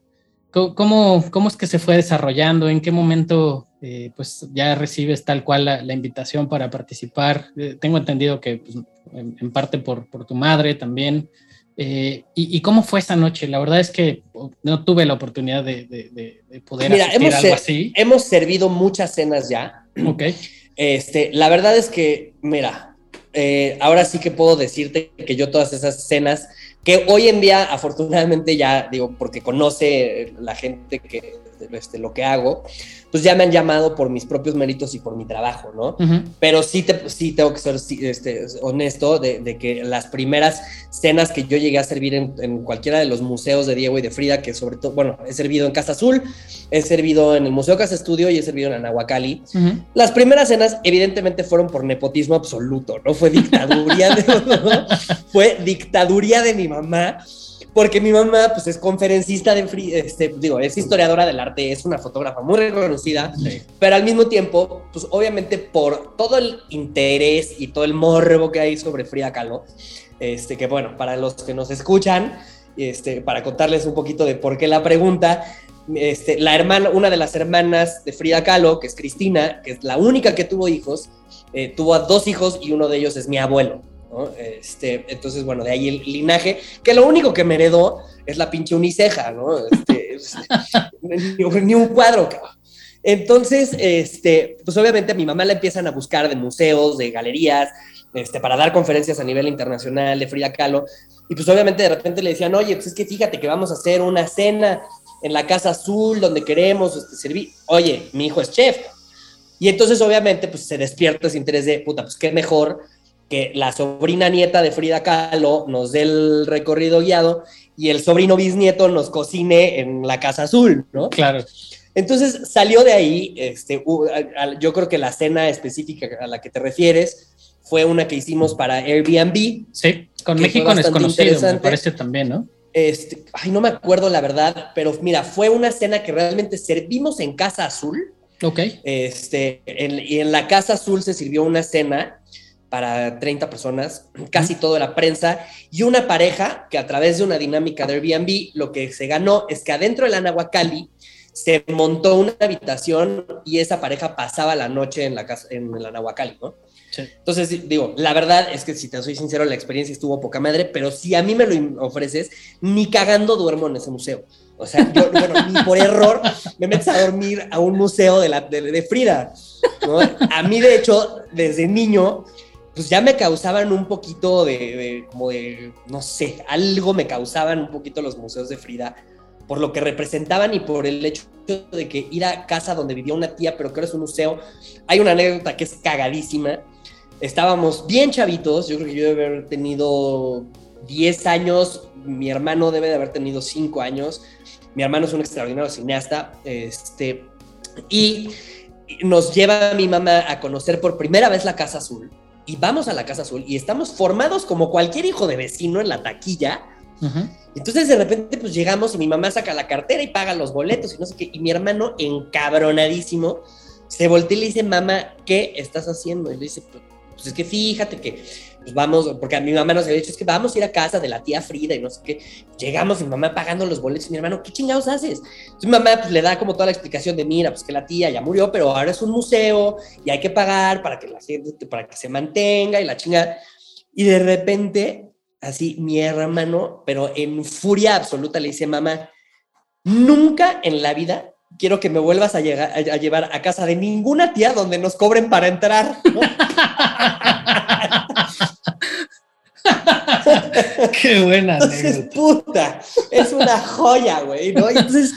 [SPEAKER 1] ¿cómo, cómo es que se fue desarrollando? ¿En qué momento eh, pues ya recibes tal cual la, invitación para participar? Eh, tengo entendido que pues, en, parte por, por, tu madre también. Eh, y, cómo fue esa noche? La verdad es que no tuve la oportunidad de, de, poder
[SPEAKER 2] Mira, hemos, algo así. Hemos servido muchas cenas ya.
[SPEAKER 1] Ok.
[SPEAKER 2] Este, la verdad es que, mira, ahora sí que puedo decirte que yo todas esas cenas que hoy en día afortunadamente ya digo porque conoce la gente que este, lo que hago pues ya me han llamado por mis propios méritos y por mi trabajo, ¿no? Pero sí, te, sí tengo que ser este, honesto de, que las primeras cenas que yo llegué a servir en, cualquiera de los museos de Diego y de Frida, que sobre todo, bueno, he servido en Casa Azul, he servido en el Museo Casa Estudio y he servido en Anahuacali. Las primeras cenas evidentemente fueron por nepotismo absoluto, ¿no? Fue dictaduría de, fue dictaduría de mi mamá porque mi mamá pues es conferencista de, este, digo, es historiadora del arte, es una fotógrafa muy reconocida, pero al mismo tiempo, pues obviamente por todo el interés y todo el morbo que hay sobre Frida Kahlo, este, que bueno, para los que nos escuchan, este, para contarles un poquito de por qué la pregunta, este, la hermana, una de las hermanas de Frida Kahlo, que es Cristina, que es la única que tuvo hijos, eh, tuvo a dos hijos y uno de ellos es mi abuelo. Este, entonces, bueno, de ahí el linaje, que lo único que me heredó es la pinche uniceja, ¿no? Este, ni, un cuadro, Entonces, este, pues obviamente a mi mamá la empiezan a buscar de museos, de galerías, este, para dar conferencias a nivel internacional de Frida Kahlo. Y pues obviamente de repente le decían, oye, pues es que fíjate que vamos a hacer una cena en la Casa Azul donde queremos este, servir. Oye, mi hijo es chef. Y entonces obviamente pues se despierta ese interés de, puta, pues qué mejor que la sobrina nieta de Frida Kahlo nos dé el recorrido guiado y el sobrino bisnieto nos cocine en la Casa Azul, ¿no?
[SPEAKER 1] Claro.
[SPEAKER 2] Entonces salió de ahí, este, yo creo que la cena específica a la que te refieres fue una que hicimos para Airbnb.
[SPEAKER 1] Sí, con México desconocido, me parece también, ¿no?
[SPEAKER 2] Este, ay, no me acuerdo la verdad, pero mira, fue una cena que realmente servimos en Casa Azul.
[SPEAKER 1] Ok.
[SPEAKER 2] Este, y en la Casa Azul se sirvió una cena para 30 personas, casi toda la prensa, y una pareja que a través de una dinámica de Airbnb lo que se ganó es que adentro del Anahuacali se montó una habitación y esa pareja pasaba la noche en la casa, en el Anahuacali, ¿no? Entonces, digo, la verdad es que si te soy sincero, la experiencia estuvo poca madre, pero si a mí me lo ofreces, ni cagando duermo en ese museo. O sea, yo, bueno, ni por error me metes a dormir a un museo de, la, de, Frida. ¿no? A mí, de hecho, desde niño, pues ya me causaban un poquito de, como de, no sé, algo me causaban un poquito los museos de Frida, por lo que representaban y por el hecho de que ir a casa donde vivía una tía, pero que ahora es un museo. Hay una anécdota que es cagadísima. Estábamos bien chavitos, yo creo que yo debe haber tenido 10 años, mi hermano debe de haber tenido 5 años, mi hermano es un extraordinario cineasta, este, y nos lleva mi mamá a conocer por primera vez la Casa Azul y vamos a la Casa Azul y estamos formados como cualquier hijo de vecino en la taquilla. Entonces de repente pues llegamos y mi mamá saca la cartera y paga los boletos y no sé qué. Y mi hermano encabronadísimo se voltea y le dice, mamá, ¿qué estás haciendo? Y le dice, pues, pues es que fíjate que pues vamos, porque a mi mamá nos había dicho, es que vamos a ir a casa de la tía Frida y no sé qué. Llegamos mi mamá pagando los boletos mi hermano, ¿qué chingados haces? Entonces mi mamá pues, le da como toda la explicación de, mira, pues que la tía ya murió, pero ahora es un museo y hay que pagar para que la gente, para que se mantenga y la chingada. Y de repente, así, mi hermano, pero en furia absoluta, le dice, mamá, nunca en la vida quiero que me vuelvas a, llegar, a, llevar a casa de ninguna tía donde nos cobren para entrar.
[SPEAKER 1] Qué buena.
[SPEAKER 2] Entonces, puta, es una joya, güey, ¿no? Entonces,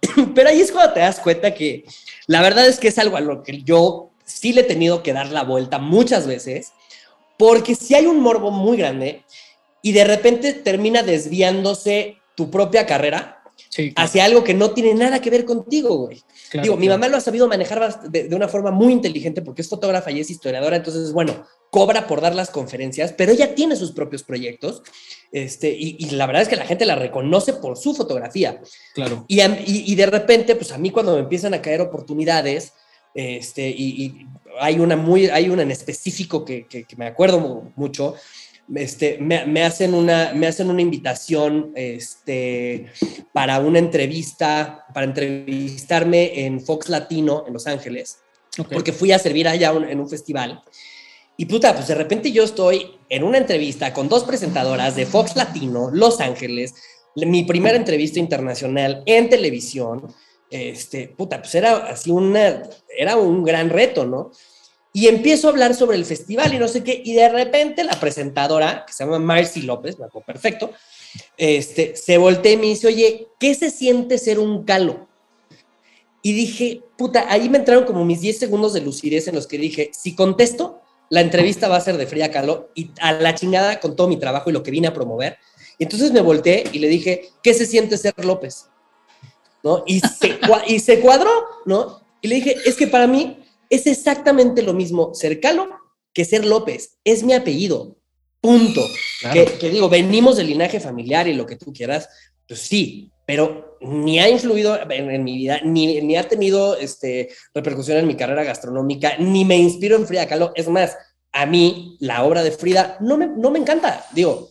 [SPEAKER 2] pero ahí es cuando te das cuenta que la verdad es que es algo a lo que yo sí le he tenido que dar la vuelta muchas veces, porque si hay un morbo muy grande y de repente termina desviándose tu propia carrera, hacia algo que no tiene nada que ver contigo, güey. Digo, mi mamá lo ha sabido manejar de, de, una forma muy inteligente porque es fotógrafa y es historiadora, entonces, bueno, cobra por dar las conferencias, pero ella tiene sus propios proyectos, este, y, la verdad es que la gente la reconoce por su fotografía.
[SPEAKER 1] Claro.
[SPEAKER 2] Y, y, de repente, pues a mí cuando me empiezan a caer oportunidades, este, y, hay una muy, hay una en específico que, que, que me acuerdo mucho, este, me, hacen una, me hacen una invitación este, para una entrevista, para entrevistarme en Fox Latino en Los Ángeles, porque fui a servir allá en un festival. Y puta, pues de repente yo estoy en una entrevista con dos presentadoras de Fox Latino, Los Ángeles, mi primera entrevista internacional en televisión. Este, puta, pues era así una, era un gran reto, ¿no? Y empiezo a hablar sobre el festival y no sé qué, y de repente la presentadora, que se llama Marcy López, me acuerdo perfecto, este, se voltea y me dice, oye, ¿qué se siente ser un calo? Y dije, puta, ahí me entraron como mis 10 segundos de lucidez en los que dije, si contesto, la entrevista va a ser de fría calo y a la chingada con todo mi trabajo y lo que vine a promover. Y entonces me volteé y le dije, ¿qué se siente ser López? ¿No? Y se, y se cuadró, ¿no? Y le dije, es que para mí es exactamente lo mismo ser Calo que ser López. Es mi apellido. Punto. Que, digo, venimos del linaje familiar y lo que tú quieras, pues sí, pero ni ha influido en, mi vida, ni, ni, ha tenido este, repercusión en mi carrera gastronómica, ni me inspiro en Frida Kahlo. Es más, a mí la obra de Frida no me, no me encanta. Digo,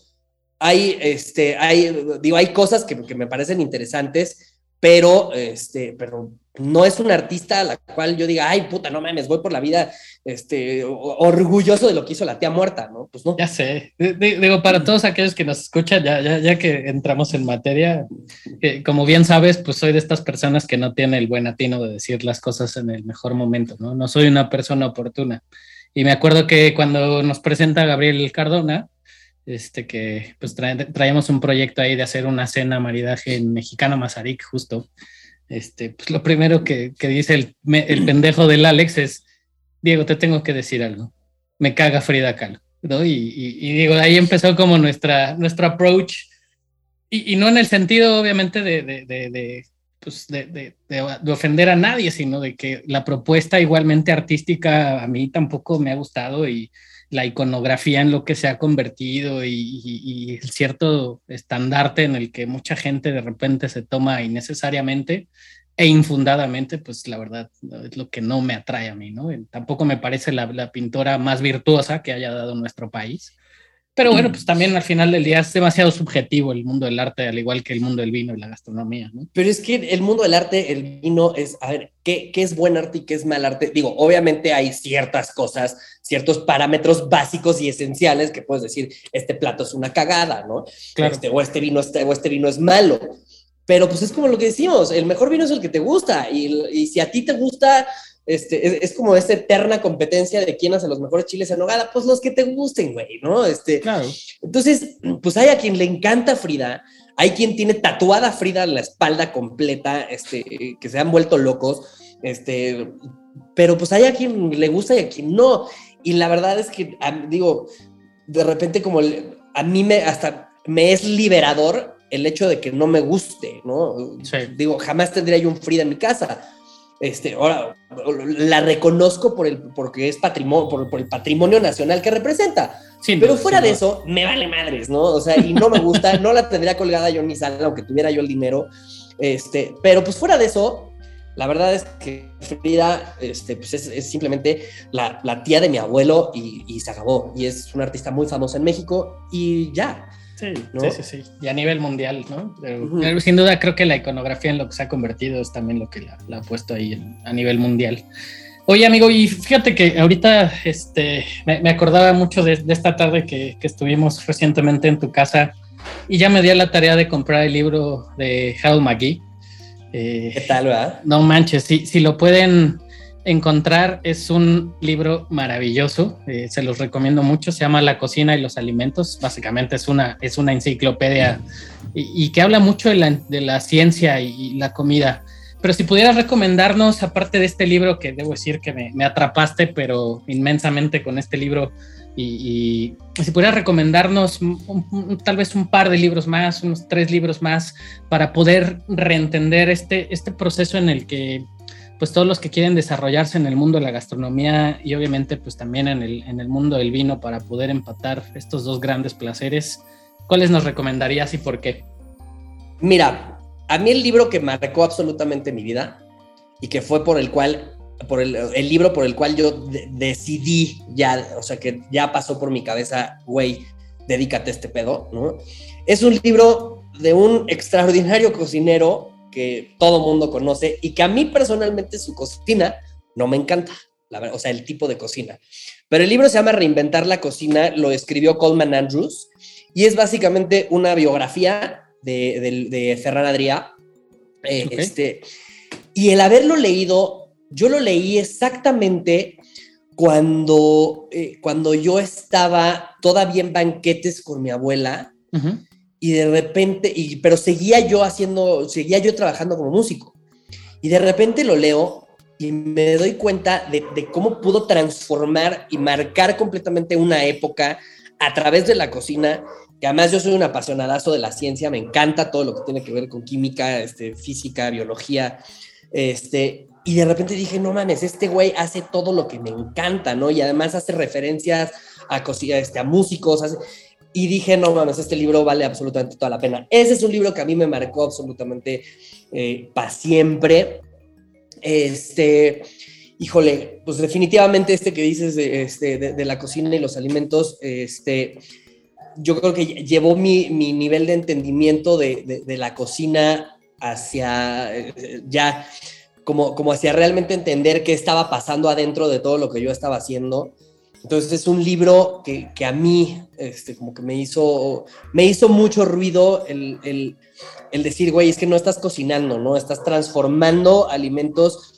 [SPEAKER 2] hay, este, hay, digo, hay cosas que, que me parecen interesantes, pero, este, pero no es un artista a la cual yo diga, ay, puta, no mames, voy por la vida este, orgulloso de lo que hizo la tía muerta, ¿no? Pues no.
[SPEAKER 1] Ya sé. Digo, para todos aquellos que nos escuchan, ya, ya, ya que entramos en materia, como bien sabes, pues soy de estas personas que no tiene el buen atino de decir las cosas en el mejor momento, ¿no? No soy una persona oportuna. Y me acuerdo que cuando nos presenta Gabriel Cardona, este que pues traemos un proyecto ahí de hacer una cena maridaje en Mexicana Mazarik, justo. Este, pues lo primero que, dice el, el, pendejo del Alex es, Diego, te tengo que decir algo, me caga Frida Kahlo, ¿no? Y, y, digo, ahí empezó como nuestra, nuestro approach, y, no en el sentido, obviamente, de, de, de, pues de, ofender a nadie, sino de que la propuesta igualmente artística a mí tampoco me ha gustado y la iconografía en lo que se ha convertido y, el cierto estandarte en el que mucha gente de repente se toma innecesariamente e infundadamente, pues la verdad es lo que no me atrae a mí, ¿no? Tampoco me parece la, la pintora más virtuosa que haya dado nuestro país. Pero bueno, pues también al final del día es demasiado subjetivo el mundo del arte, al igual que el mundo del vino y la gastronomía, ¿no?
[SPEAKER 2] Pero es que el mundo del arte, el vino es, a ver, ¿qué, qué es buen arte y qué es mal arte? Digo, obviamente hay ciertas cosas, ciertos parámetros básicos y esenciales que puedes decir, este plato es una cagada, ¿no? Claro. Este, o, este vino, este, o este vino es malo. Pero pues es como lo que decimos, el mejor vino es el que te gusta y, y si a ti te gusta este, es, como esta eterna competencia de quién hace los mejores chiles en nogada, pues los que te gusten, güey, ¿no? Este, claro. Entonces, pues hay a quien le encanta Frida, hay quien tiene tatuada Frida en la espalda completa, este, que se han vuelto locos, este, pero pues hay a quien le gusta y a quien no. Y la verdad es que, digo, de repente como a mí me, hasta me es liberador el hecho de que no me guste, ¿no? Digo, jamás tendría yo un Frida en mi casa este, ahora la reconozco por el, porque es patrimonio, por, el patrimonio nacional que representa. Pero fuera de eso, me vale madres, ¿no? O sea, y no me gusta, no la tendría colgada yo en mi sala, aunque tuviera yo el dinero. Este, pero pues fuera de eso, la verdad es que Frida este, pues es, simplemente la, la, tía de mi abuelo y, y se acabó. Y es una artista muy famosa en México y ya.
[SPEAKER 1] Sí, sí, sí, Y a nivel mundial, ¿no? Pero, sin duda creo que la iconografía en lo que se ha convertido es también lo que la, ha puesto ahí a nivel mundial. Oye, amigo, y fíjate que ahorita este, me, acordaba mucho de, esta tarde que, estuvimos recientemente en tu casa y ya me di la tarea de comprar el libro de Hal McGee.
[SPEAKER 2] Eh, ¿Qué tal, verdad?
[SPEAKER 1] No manches, si, si lo pueden encontrar. Es un libro maravilloso, eh, se los recomiendo mucho. Se llama La cocina y los alimentos. Básicamente es una, es una enciclopedia y, que habla mucho de la, de la ciencia y, la comida. Pero si pudieras recomendarnos, aparte de este libro, que debo decir que me, atrapaste, pero inmensamente con este libro, y, si pudieras recomendarnos tal vez un par de libros más, unos tres libros más, para poder reentender este, este proceso en el que pues todos los que quieren desarrollarse en el mundo de la gastronomía y obviamente pues también en el, en el mundo del vino para poder empatar estos dos grandes placeres, ¿cuáles nos recomendarías y por qué?
[SPEAKER 2] Mira, a mí el libro que marcó absolutamente mi vida y que fue por el cual, por el, el libro por el cual yo decidí ya, o sea, que ya pasó por mi cabeza, güey, dedícate a este pedo, ¿no? Es un libro de un extraordinario cocinero que todo mundo conoce y que a mí personalmente su cocina no me encanta, la verdad, o sea, el tipo de cocina. Pero el libro se llama Reinventar la cocina, lo escribió Coleman Andrews y es básicamente una biografía de, de, Ferran Adrià. Eh, este, y el haberlo leído, yo lo leí exactamente cuando, eh, cuando yo estaba todavía en banquetes con mi abuela y de repente, y, pero seguía yo haciendo, seguía yo trabajando como músico. Y de repente lo leo y me doy cuenta de, cómo pudo transformar y marcar completamente una época a través de la cocina, que además yo soy un apasionadazo de la ciencia, me encanta todo lo que tiene que ver con química, este, física, biología, este, y de repente dije, no mames, este güey hace todo lo que me encanta, ¿no? Y además hace referencias a, este, a músicos, y dije, no mames, este libro vale absolutamente toda la pena. Ese es un libro que a mí me marcó absolutamente eh, para siempre. Este, híjole, pues definitivamente este que dices de, este, de, la cocina y los alimentos, este, yo creo que llevó mi, mi nivel de entendimiento de, de la cocina hacia eh, ya como, como hacia realmente entender qué estaba pasando adentro de todo lo que yo estaba haciendo. Entonces es un libro que, que a mí, este, como que me hizo, me hizo mucho ruido el, el, el, decir, güey, es que no estás cocinando, ¿no? Estás transformando alimentos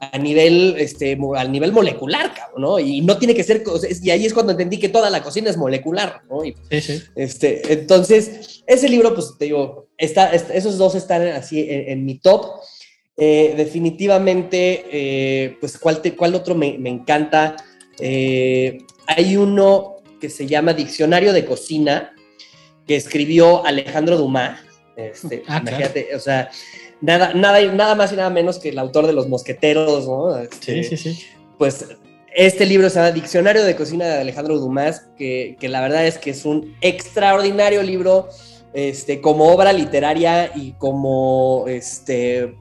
[SPEAKER 2] a nivel, este, al nivel molecular, cabrón, ¿no? Y no tiene que ser, y ahí es cuando entendí que toda la cocina es molecular, ¿no? Y, sí, sí. Este, entonces, ese libro, pues te digo, está, esos dos están así en, en mi top. Eh, definitivamente, eh, pues, ¿cuál, cuál otro me, encanta? Eh, hay uno que se llama Diccionario de Cocina, que escribió Alejandro Dumas. Este, ah, imagínate, o sea, nada, nada, nada más y nada menos que el autor de Los Mosqueteros, ¿no? Este, sí, sí, sí. Pues este libro se llama Diccionario de Cocina de Alejandro Dumas, que, que, la verdad es que es un extraordinario libro, este, como obra literaria y como, este,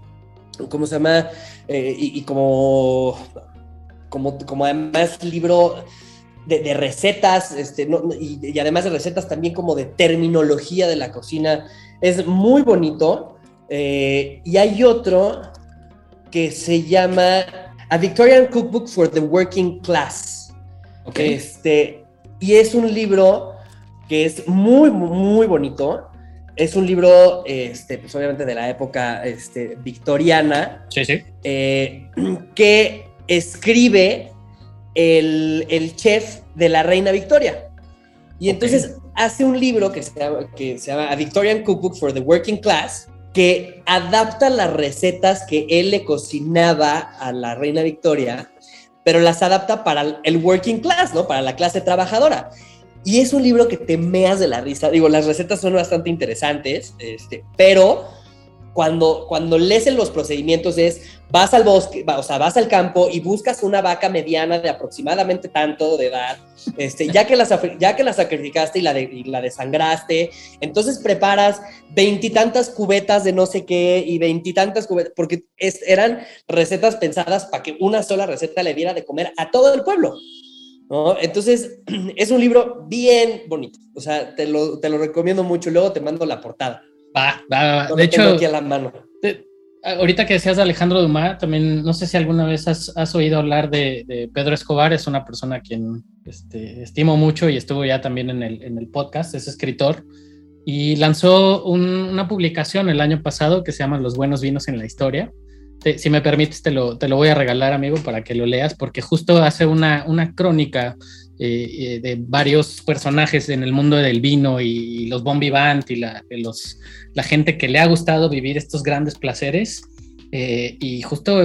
[SPEAKER 2] ¿cómo se llama? Eh, y, como, como, como además libro de, recetas, este, y, además de recetas también como de terminología de la cocina. Es muy bonito. Eh, y hay otro que se llama A Victorian Cookbook for the Working Class. Este, y es un libro que es muy, muy bonito es un libro, este, pues obviamente de la época este, victoriana,
[SPEAKER 1] sí, sí.
[SPEAKER 2] Eh, que escribe el, chef de la reina Victoria. Y entonces hace un libro que se, llama, que se llama A Victorian Cookbook for the Working Class, que adapta las recetas que él le cocinaba a la reina Victoria, pero las adapta para el working class, ¿no? Para la clase trabajadora. Y es un libro que te meas de la risa. Digo, las recetas son bastante interesantes, este, pero cuando, cuando lees en los procedimientos es, vas al bosque, o sea, vas al campo y buscas una vaca mediana de aproximadamente tanto de edad, este, ya, que la, ya que la sacrificaste y la, de, la desangraste, entonces preparas veintitantas cubetas de no sé qué y veintitantas cubetas, porque eran recetas pensadas para que una sola receta le diera de comer a todo el pueblo. Entonces, es un libro bien bonito. O sea, te lo, te lo recomiendo mucho. Luego te mando la portada.
[SPEAKER 1] Va, va, va. de hecho,
[SPEAKER 2] aquí a la mano.
[SPEAKER 1] ahorita que decías de Alejandro Dumas, también no sé si alguna vez has, has oído hablar de, de, Pedro Escobar. Es una persona a quien este, estimo mucho y estuvo ya también en el, en el podcast. Es escritor y lanzó una publicación el año pasado que se llama Los buenos vinos en la historia si me permites, te lo, te lo voy a regalar, amigo, para que lo leas, porque justo hace una, una crónica eh, eh, de varios personajes en el mundo del vino y, los bon vivant y la, los, la gente que le ha gustado vivir estos grandes placeres. Eh, y justo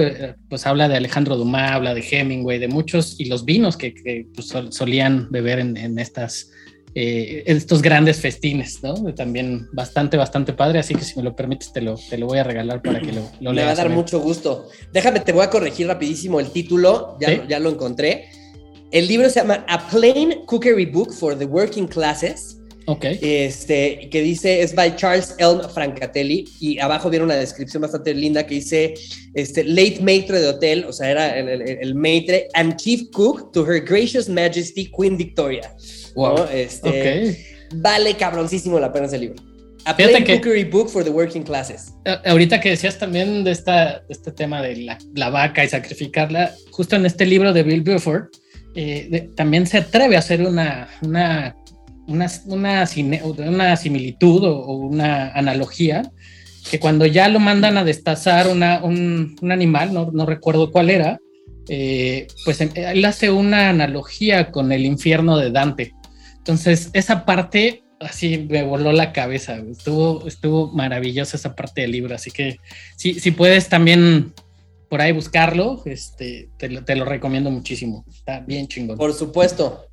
[SPEAKER 1] pues habla de Alejandro Dumas, habla de Hemingway, de muchos y los vinos que, que pues, solían beber en, en estas eh, estos grandes festines, ¿no? También bastante, bastante padre, así que si me lo permites te lo, te lo voy a regalar para que lo, lo leas.
[SPEAKER 2] Me va a dar mucho gusto. Déjame, te voy a corregir rapidísimo el título, ya, ya lo encontré. El libro se llama A Plain Cookery Book for the Working Classes.
[SPEAKER 1] Ok.
[SPEAKER 2] Este, que dice, es by Charles Elm Francatelli, y abajo viene una descripción bastante linda que dice, este, late maitre de hotel, o sea, era el, el, el maitre, and chief cook to her gracious majesty Queen Victoria.
[SPEAKER 1] Wow. Este,
[SPEAKER 2] vale cabroncísimo la pena ese libro. A Plain
[SPEAKER 1] que-
[SPEAKER 2] Cookery Book for the Working Classes.
[SPEAKER 1] Ahorita que decías también de, esta, de este tema de la, la vaca y sacrificarla, justo en este libro de Bill Buford, eh, también se atreve a hacer una, una, una, una, similitud o, una analogía, que cuando ya lo mandan a destazar un, un animal, no, no recuerdo cuál era, eh, pues em- él hace una analogía con el infierno de Dante. Entonces, esa parte así me voló la cabeza. Estuvo, estuvo maravillosa esa parte del libro. Así que si, si puedes también por ahí buscarlo, este, te, lo, te lo recomiendo muchísimo. Está bien chingón.
[SPEAKER 2] Por supuesto.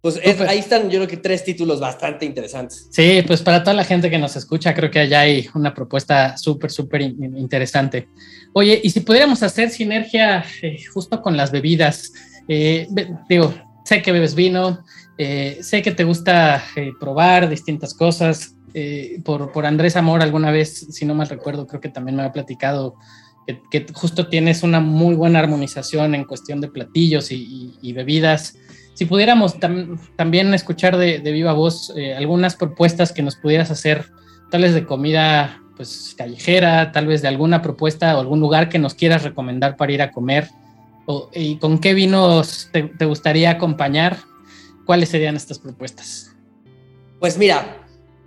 [SPEAKER 2] Pues es- ahí están, yo creo que tres títulos bastante interesantes.
[SPEAKER 1] Sí, pues para toda la gente que nos escucha, creo que allá hay una propuesta súper, súper in- interesante. Oye, y si pudiéramos hacer sinergia eh, justo con las bebidas, eh, digo, sé que bebes vino, eh, sé que te gusta eh, probar distintas cosas. eh, por, por Andrés Amor, alguna vez, si no mal recuerdo, creo que también me había platicado que, justo tienes una muy buena armonización en cuestión de platillos y, bebidas. Si pudiéramos tam- también escuchar de, viva voz eh, algunas propuestas que nos pudieras hacer, tal vez de comida pues callejera, tal vez de alguna propuesta o algún lugar que nos quieras recomendar para ir a comer, o, y con qué vinos te gustaría acompañar, ¿cuáles serían estas propuestas?
[SPEAKER 2] Pues mira,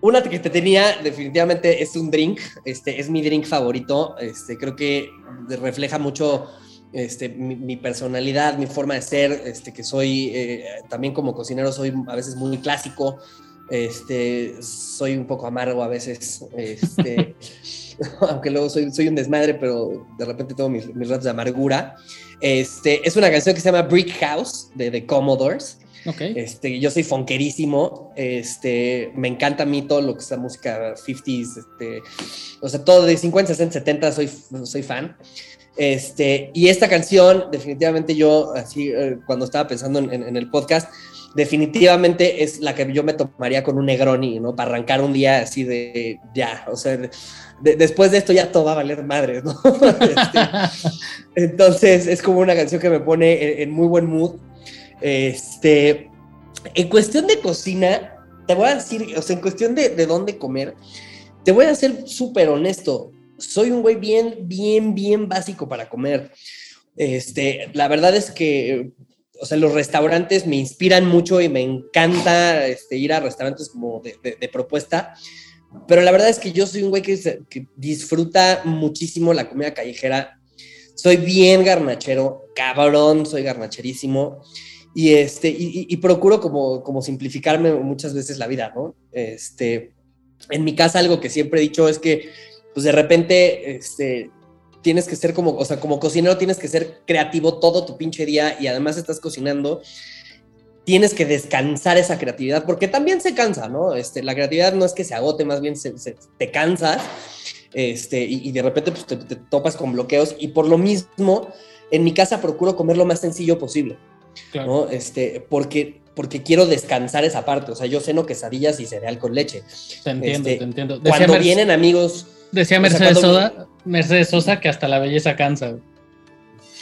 [SPEAKER 2] una que te tenía definitivamente es un drink, este es mi drink favorito, este creo que refleja mucho este, mi, mi personalidad, mi forma de ser, este, que soy eh, también como cocinero soy a veces muy clásico, este, soy un poco amargo a veces, este, aunque luego soy, soy un desmadre, pero de repente tengo mis, mis ratos de amargura. Este, es una canción que se llama Brick House de The Commodores.
[SPEAKER 1] Ok.
[SPEAKER 2] Este, yo soy fonquerísimo, este, me encanta a mí todo lo que es la música 50s, este, o sea, todo de 50, 60, 70 soy, soy fan. Este, y esta canción, definitivamente yo, así, eh, cuando estaba pensando en, en- en el podcast, definitivamente es la que yo me tomaría con un Negroni, ¿no? Para arrancar un día así de, ya, o sea, de- después de esto ya todo va a valer madres, ¿no? Este, entonces, es como una canción que me pone en, en muy buen mood. Este, en cuestión de cocina, te voy a decir, o sea, en cuestión de, de dónde comer, te voy a ser súper honesto. Soy un güey bien, bien, bien básico para comer. Este, la verdad es que, o sea, los restaurantes me inspiran mucho y me encanta este, ir a restaurantes como de, propuesta. Pero la verdad es que yo soy un güey que, que disfruta muchísimo la comida callejera. Soy bien garnachero, cabrón, soy garnacherísimo. Y, este, y, procuro como, como simplificarme muchas veces la vida, ¿no? Este, en mi casa algo que siempre he dicho es que, pues de repente, este, tienes que ser como, o sea, como cocinero tienes que ser creativo todo tu pinche día y además estás cocinando, tienes que descansar esa creatividad, porque también se cansa, ¿no? Este, la creatividad no es que se agote, más bien se- se- te cansas, este, y, y de repente pues, te, te topas con bloqueos, y por lo mismo, en mi casa procuro comer lo más sencillo posible.
[SPEAKER 1] Claro.
[SPEAKER 2] ¿no? Este, porque, porque quiero descansar esa parte. O sea, yo ceno quesadillas y cereal con leche.
[SPEAKER 1] Te entiendo,
[SPEAKER 2] Este,
[SPEAKER 1] te entiendo. Decía,
[SPEAKER 2] Cuando vienen amigos,
[SPEAKER 1] decía
[SPEAKER 2] o sea,
[SPEAKER 1] Mercedes, Sosa, Mercedes Sosa que hasta la belleza cansa.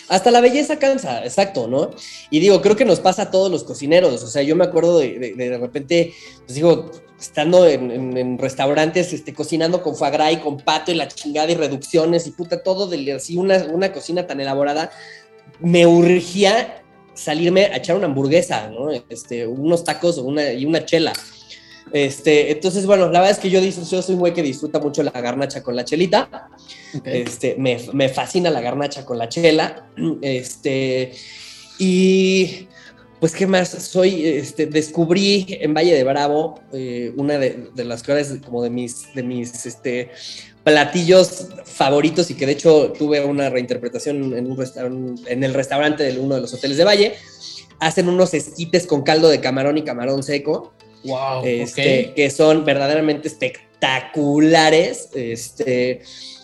[SPEAKER 2] hasta la belleza cansa, exacto, ¿no? Y digo, creo que nos pasa a todos los cocineros. O sea, yo me acuerdo de de, de repente, pues digo, estando en, en- en restaurantes, este, cocinando con foie gras y con pato y la chingada y reducciones y puta, todo de así, una, una cocina tan elaborada, me urgía salirme a echar una hamburguesa, ¿no? Este, unos tacos o una, y una chela. Este, entonces, bueno, la verdad es que yo, yo soy un güey que disfruta mucho la garnacha con la chelita. Este, me, me fascina la garnacha con la chela. Este, y pues, ¿qué más? Soy, este, descubrí en Valle de Bravo eh, una de, de las cosas como de mis, de mis, este, platillos favoritos y que de hecho tuve una reinterpretación en, un en el restaurante de uno de los hoteles de Valle. Hacen unos esquites con caldo de camarón y camarón seco
[SPEAKER 1] Wow,
[SPEAKER 2] este, que son verdaderamente espectaculares. Este,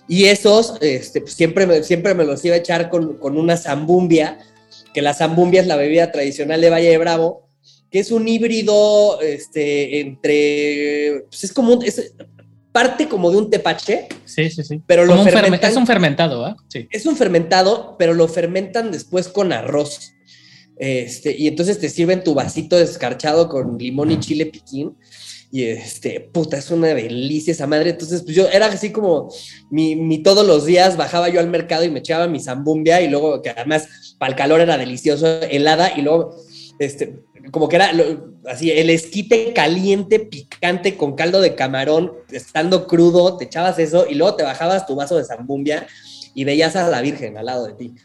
[SPEAKER 2] y esos este, pues, siempre, me, siempre me los iba a echar con, con una zambumbia, que la zambumbia es la bebida tradicional de Valle de Bravo, que es un híbrido este, entre. Pues es como un- es parte como de un tepache,
[SPEAKER 1] Sí, sí, sí.
[SPEAKER 2] pero lo
[SPEAKER 1] Como
[SPEAKER 2] fermentan-
[SPEAKER 1] es un fermentado, ¿ah? Sí.
[SPEAKER 2] es un fermentado, pero lo fermentan después con arroz. Este, y entonces te sirven tu vasito descarchado con limón y chile piquín. Y este, puta, es una delicia esa madre. Entonces, pues yo era así como mi, mi todos los días bajaba yo al mercado y me echaba mi zambumbia y luego, que además para el calor era delicioso, helada y luego, este, como que era así, el esquite caliente, picante, con caldo de camarón, estando crudo, te echabas eso y luego te bajabas tu vaso de zambumbia y veías a la Virgen al lado de ti.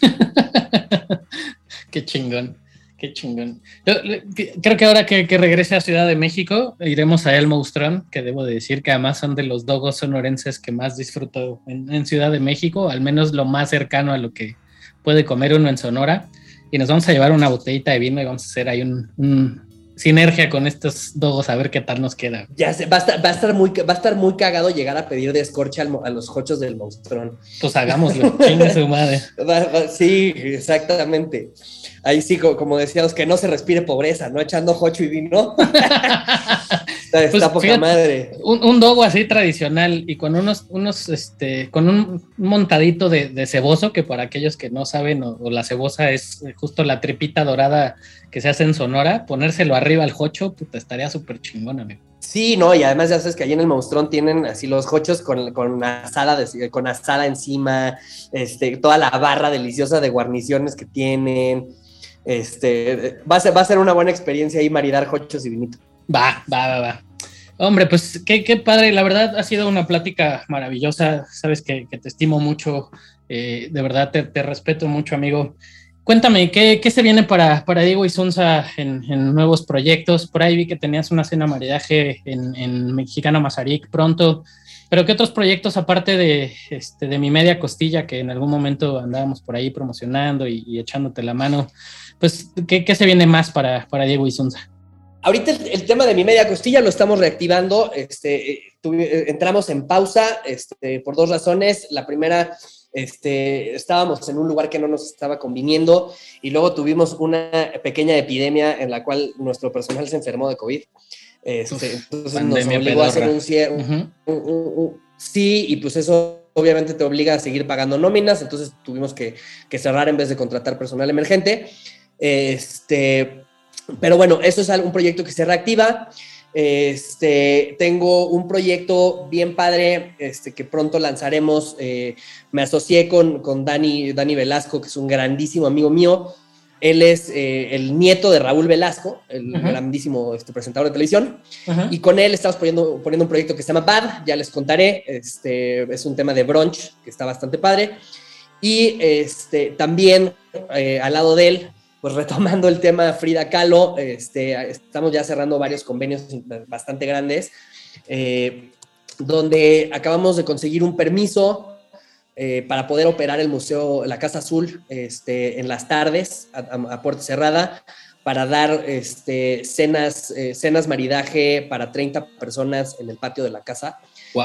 [SPEAKER 1] Qué chingón. Qué chingón. Creo que ahora que, regrese a Ciudad de México, iremos a El Monstrón, que debo de decir que además son de los dogos sonorenses que más disfruto en, Ciudad de México, al menos lo más cercano a lo que puede comer uno en Sonora. Y nos vamos a llevar una botellita de vino y vamos a hacer ahí un, sinergia con estos dogos a ver qué tal nos queda.
[SPEAKER 2] Ya sé, va a estar, va a estar, muy, va a estar muy cagado llegar a pedir de escorcha a los hochos del monstrón.
[SPEAKER 1] Pues hagámoslo, chingue su madre.
[SPEAKER 2] sí, exactamente ahí sí, como decíamos, que no se respire pobreza, ¿no? Echando jocho y vino. está, pues, poca madre.
[SPEAKER 1] Un, dogo así tradicional y con unos, unos, este, con un montadito de, ceboso, que para aquellos que no saben, o, la cebosa es justo la tripita dorada que se hace en Sonora, ponérselo arriba al jocho, puta, estaría súper chingón, amigo.
[SPEAKER 2] Sí, no, y además ya sabes que allí en el monstrón tienen así los jochos con, con asada, con asada encima, este, toda la barra deliciosa de guarniciones que tienen. Este, va a ser, va a ser una buena experiencia ahí maridar jochos y vinito.
[SPEAKER 1] Va, va, va, va. Hombre, pues qué, qué padre, la verdad ha sido una plática maravillosa, sabes que, te estimo mucho, eh, de verdad te, respeto mucho, amigo. Cuéntame, ¿qué, qué se viene para, para Diego y Sunza en, nuevos proyectos? Por ahí vi que tenías una cena maridaje en, en Mexicano Mazarik pronto. Pero ¿qué otros proyectos aparte de, este, de mi media costilla que en algún momento andábamos por ahí promocionando y, echándote la mano? Pues, ¿qué, se viene más para, para Diego Isunza?
[SPEAKER 2] Ahorita el, tema de mi media costilla lo estamos reactivando. Este, eh, eh, entramos en pausa este, por dos razones. La primera, este, estábamos en un lugar que no nos estaba conviniendo y luego tuvimos una pequeña epidemia en la cual nuestro personal se enfermó de COVID. Este, entonces nos obligó a hacer un cierre. sí, y pues eso obviamente te obliga a seguir pagando nóminas, entonces tuvimos que, cerrar en vez de contratar personal emergente. Este, pero bueno, eso es un proyecto que se reactiva. Este, tengo un proyecto bien padre este, que pronto lanzaremos. Eh, me asocié con, con Dani, Dani Velasco, que es un grandísimo amigo mío. Él es eh, el nieto de Raúl Velasco, el grandísimo este, presentador de televisión. Y con él estamos poniendo, poniendo un proyecto que se llama Bad, ya les contaré. Este, es un tema de brunch que está bastante padre. Y este, también eh, al lado de él, pues retomando el tema Frida Kahlo, este, estamos ya cerrando varios convenios bastante grandes, eh, donde acabamos de conseguir un permiso eh, para poder operar el museo, la Casa Azul, este, en las tardes, a, puerta cerrada, para dar este, cenas, eh, cenas maridaje para 30 personas en el patio de la casa.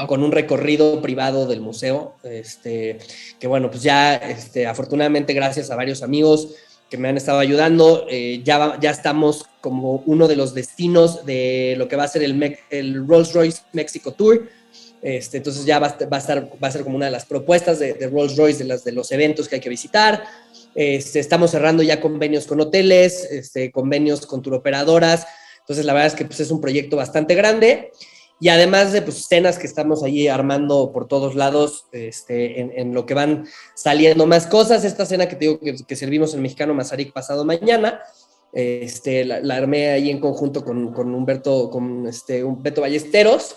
[SPEAKER 2] con un recorrido privado del museo, este, que bueno, pues ya este, afortunadamente gracias a varios amigos me han estado ayudando, eh, ya, ya estamos como uno de los destinos de lo que va a ser el, el Rolls Royce Mexico Tour, este, entonces ya va, a estar, va a ser como una de las propuestas de, Rolls Royce de, las, de los eventos que hay que visitar. Este, estamos cerrando ya convenios con hoteles, este, convenios con turoperadoras. Entonces la verdad es que pues, es un proyecto bastante grande. Y además de pues, escenas que estamos allí armando por todos lados, este, en, lo que van saliendo más cosas. Esta cena que te digo que, servimos en Mexicano Mazarik pasado mañana, este, la, armé ahí en conjunto con, con Humberto, con este, Humberto Ballesteros.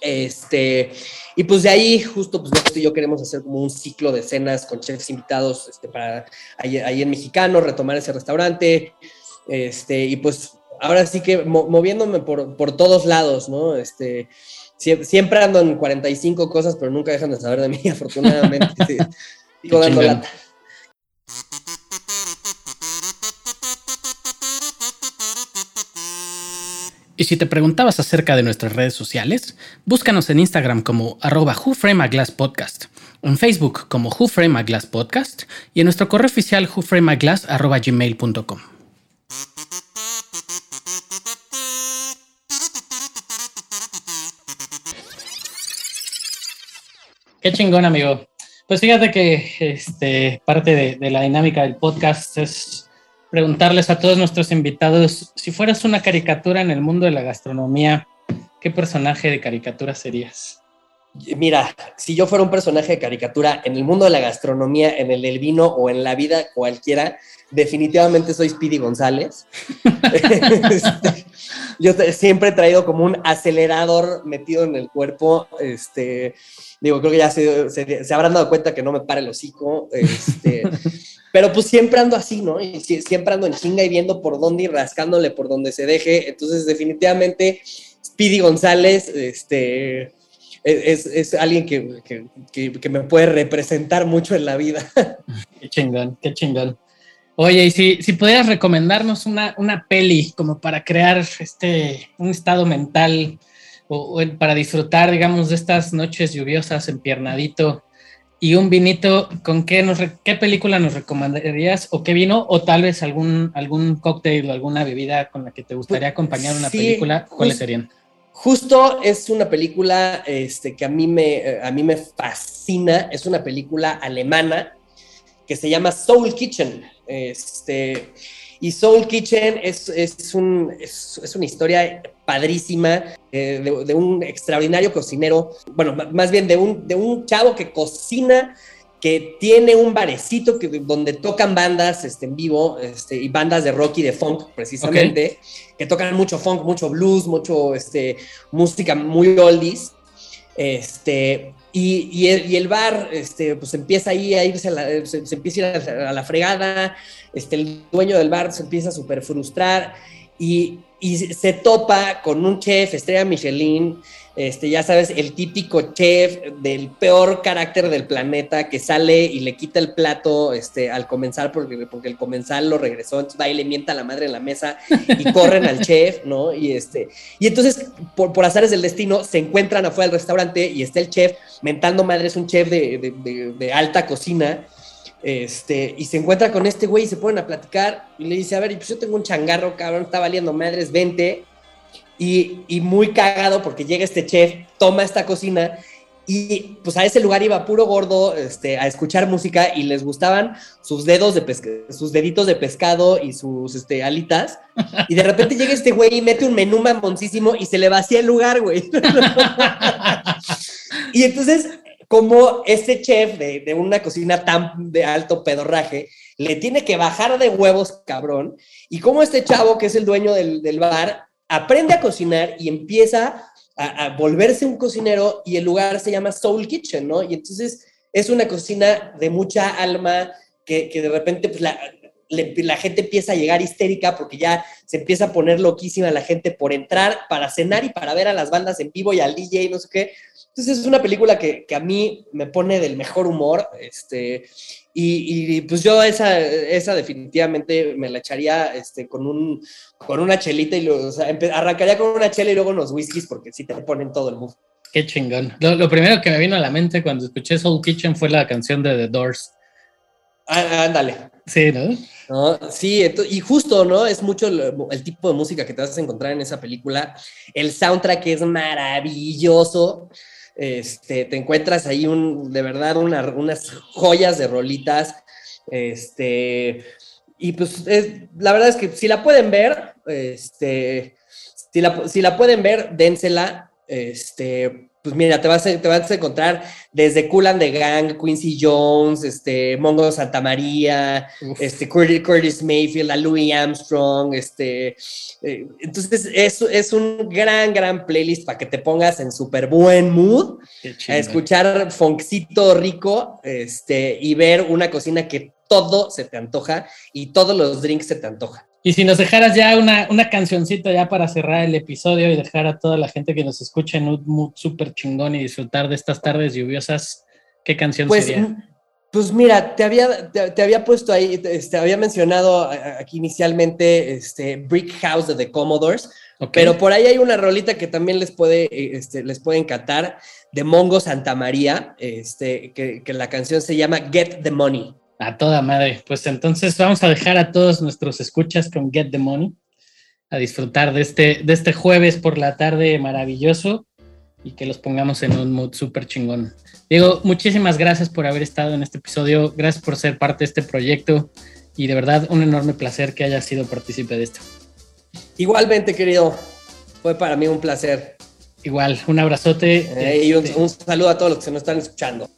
[SPEAKER 2] Este, y pues de ahí, justo, pues y yo queremos hacer como un ciclo de cenas con chefs invitados este, para ahí, en Mexicano, retomar ese restaurante. Este, y pues ahora sí que moviéndome por, por, todos lados, ¿no? Este, siempre ando en 45 cosas, pero nunca dejan de saber de mí, afortunadamente. sigo dando lata.
[SPEAKER 1] Y si te preguntabas acerca de nuestras redes sociales, búscanos en Instagram como arroba Podcast, en Facebook como Podcast y en nuestro correo oficial whoframeaglass.gmail.com. Qué chingón, amigo. Pues fíjate que este, parte de, de la dinámica del podcast es preguntarles a todos nuestros invitados, si fueras una caricatura en el mundo de la gastronomía, ¿qué personaje de caricatura serías?
[SPEAKER 2] Mira, si yo fuera un personaje de caricatura en el mundo de la gastronomía, en el del vino o en la vida cualquiera, definitivamente soy Speedy González. Este, yo siempre he traído como un acelerador metido en el cuerpo. Este, digo, creo que ya se, se, habrán dado cuenta que no me para el hocico. Este, pero pues siempre ando así, ¿no? Y siempre ando en chinga y viendo por dónde y rascándole por donde se deje. Entonces, definitivamente, Speedy González, este es, es alguien que, que, que, me puede representar mucho en la vida.
[SPEAKER 1] Qué chingón, qué chingón. Oye, y si, si pudieras recomendarnos una, una peli como para crear este, un estado mental o, para disfrutar, digamos, de estas noches lluviosas empiernadito y un vinito, ¿con qué, nos, qué película nos recomendarías o qué vino o tal vez algún, algún cóctel o alguna bebida con la que te gustaría pues, acompañar una película? ¿Cuáles serían?
[SPEAKER 2] Justo es una película este, que a mí, me, a mí me fascina, es una película alemana que se llama Soul Kitchen. Este, y Soul Kitchen es, es, un, es, una historia padrísima eh, de, un extraordinario cocinero, bueno, más bien de un, de un chavo que cocina, que tiene un barecito que, donde tocan bandas este, en vivo, este, y bandas de rock y de funk precisamente, que tocan mucho funk, mucho blues, mucho este, música muy oldies. Este, y, el, bar, este, pues empieza ahí a irse, se, empieza a ir a la, fregada, este, el dueño del bar se empieza a súper frustrar y, y, se topa con un chef, estrella Michelin, este, ya sabes, el típico chef del peor carácter del planeta que sale y le quita el plato este, al comenzar porque, porque el comensal lo regresó, entonces va y le mienta a la madre en la mesa y corren al chef, ¿no? Y, este, y entonces, por, por azares del destino, se encuentran afuera del restaurante y está el chef mentando madre, es un chef de, de, de, alta cocina. Este, y se encuentra con este güey y se ponen a platicar y le dice, a ver, pues yo tengo un changarro, cabrón, está valiendo madres, vente, y, muy cagado porque llega este chef, toma esta cocina y pues a ese lugar iba puro gordo este, a escuchar música y les gustaban sus dedos de sus deditos de pescado y sus este, alitas. Y de repente llega este güey y mete un menú mamoncísimo y se le vacía el lugar, güey. y entonces, como este chef de, de, una cocina tan de alto pedorraje, le tiene que bajar de huevos, cabrón. Y como este chavo, que es el dueño del, del bar, aprende a cocinar y empieza a, volverse un cocinero y el lugar se llama Soul Kitchen, ¿no? Y entonces es una cocina de mucha alma que, de repente pues, la, la gente empieza a llegar histérica porque ya se empieza a poner loquísima la gente por entrar para cenar y para ver a las bandas en vivo y al DJ, no sé qué. Entonces es una película que, que a mí me pone del mejor humor, este, y, pues yo esa, esa definitivamente me la echaría este, con, un, con una chelita y lo, arrancaría con una chela y luego unos whiskies porque sí te ponen todo el mood.
[SPEAKER 1] Qué chingón. Lo, primero que me vino a la mente cuando escuché Soul Kitchen fue la canción de The Doors.
[SPEAKER 2] Ah, ándale.
[SPEAKER 1] Sí, ¿no?
[SPEAKER 2] Sí, y justo, ¿no? Es mucho el, tipo de música que te vas a encontrar en esa película. El soundtrack es maravilloso. Este, te encuentras ahí un, de verdad unas joyas de rolitas. Este, y pues la verdad es que si la pueden ver, este, si la, si la pueden ver, dénsela. Este, pues mira, te vas, a, te vas a encontrar desde Cool the Gang, Quincy Jones, este, Mongo Santa María, este, Curtis, Mayfield, a Louis Armstrong, este, eh, entonces es, es un gran, gran playlist para que te pongas en súper buen mood, a escuchar funkcito rico, este, y ver una cocina que todo se te antoja y todos los drinks se te antojan.
[SPEAKER 1] Y si nos dejaras ya una, una cancioncita ya para cerrar el episodio y dejar a toda la gente que nos escucha en un mood súper chingón y disfrutar de estas tardes lluviosas, ¿qué canción
[SPEAKER 2] pues,
[SPEAKER 1] sería?
[SPEAKER 2] Pues mira, te había, te, había puesto ahí, te este, había mencionado aquí inicialmente este, Brick House de The Commodores, pero por ahí hay una rolita que también les puede, este, les puede encantar, de Mongo Santa María, este, que, que la canción se llama Get the Money.
[SPEAKER 1] A toda madre. Pues entonces vamos a dejar a todos nuestros escuchas con Get the Money, a disfrutar de este, de este jueves por la tarde maravilloso y que los pongamos en un mood súper chingón. Diego, muchísimas gracias por haber estado en este episodio, gracias por ser parte de este proyecto y de verdad un enorme placer que hayas sido partícipe de esto.
[SPEAKER 2] Igualmente, querido, fue para mí un placer.
[SPEAKER 1] Igual, un abrazote.
[SPEAKER 2] Eh, y un, un saludo a todos los que se nos están escuchando.